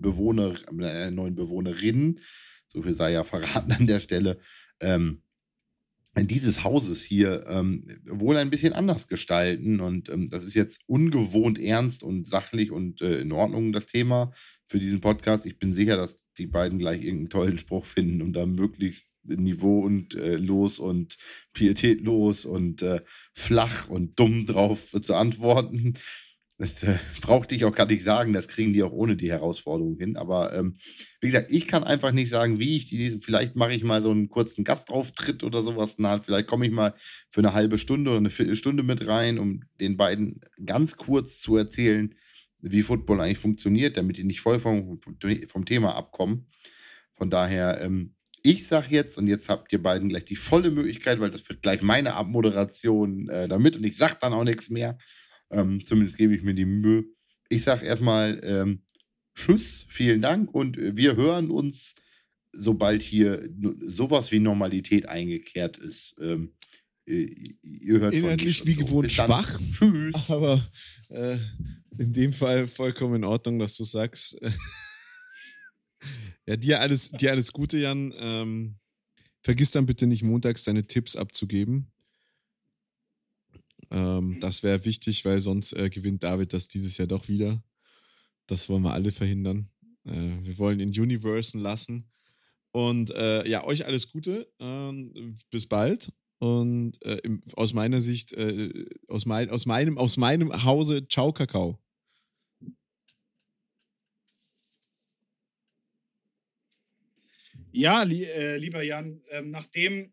Bewohner, mit einer neuen Bewohnerin, so viel sei ja verraten an der Stelle, ähm, dieses Hauses hier ähm, wohl ein bisschen anders gestalten. Und ähm, das ist jetzt ungewohnt ernst und sachlich und äh, in Ordnung, das Thema für diesen Podcast. Ich bin sicher, dass die beiden gleich irgendeinen tollen Spruch finden und da möglichst niveau und äh, los und pietätlos und äh, flach und dumm drauf zu antworten. Das äh, brauchte ich auch gar nicht sagen, das kriegen die auch ohne die Herausforderung hin. Aber ähm, wie gesagt, ich kann einfach nicht sagen, wie ich die, vielleicht mache ich mal so einen kurzen Gastauftritt oder sowas. Na, vielleicht komme ich mal für eine halbe Stunde oder eine Viertelstunde mit rein, um den beiden ganz kurz zu erzählen, wie Football eigentlich funktioniert, damit die nicht voll vom, vom Thema abkommen. Von daher, ähm, ich sag jetzt, und jetzt habt ihr beiden gleich die volle Möglichkeit, weil das wird gleich meine Abmoderation äh, damit und ich sag dann auch nichts mehr. Ähm, zumindest gebe ich mir die Mühe. Ich sag erstmal ähm, Tschüss, vielen Dank und äh, wir hören uns, sobald hier sowas wie Normalität eingekehrt ist. Ähm, äh, ihr hört Inhaltlich wie so. gewohnt Bis dann. schwach. Tschüss. Aber äh, in dem Fall vollkommen in Ordnung, dass du sagst. ja, dir alles, dir alles Gute, Jan. Ähm, vergiss dann bitte nicht montags deine Tipps abzugeben. Ähm, das wäre wichtig, weil sonst äh, gewinnt David das dieses Jahr doch wieder. Das wollen wir alle verhindern. Äh, wir wollen in Universen lassen. Und äh, ja, euch alles Gute. Ähm, bis bald. Und äh, im, aus meiner Sicht, äh, aus, mein, aus, meinem, aus meinem Hause, ciao, Kakao. Ja, li äh, lieber Jan, ähm, nachdem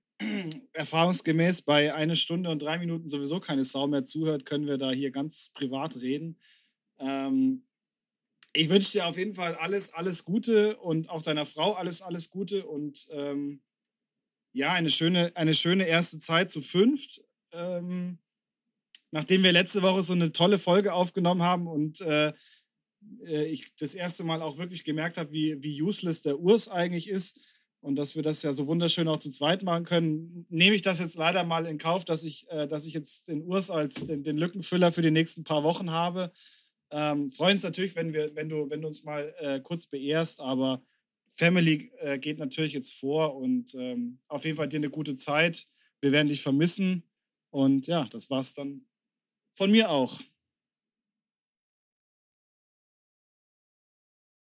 erfahrungsgemäß bei einer Stunde und drei Minuten sowieso keine Sau mehr zuhört, können wir da hier ganz privat reden. Ähm, ich wünsche dir auf jeden Fall alles, alles Gute und auch deiner Frau alles, alles Gute und ähm, ja, eine schöne, eine schöne erste Zeit zu fünft. Ähm, nachdem wir letzte Woche so eine tolle Folge aufgenommen haben und äh, äh, ich das erste Mal auch wirklich gemerkt habe, wie, wie useless der Urs eigentlich ist und dass wir das ja so wunderschön auch zu zweit machen können, nehme ich das jetzt leider mal in Kauf, dass ich, äh, dass ich jetzt den Urs als den, den Lückenfüller für die nächsten paar Wochen habe. Ähm, freuen uns natürlich, wenn, wir, wenn, du, wenn du uns mal äh, kurz beehrst, aber Family äh, geht natürlich jetzt vor und ähm, auf jeden Fall dir eine gute Zeit. Wir werden dich vermissen und ja, das war's dann von mir auch.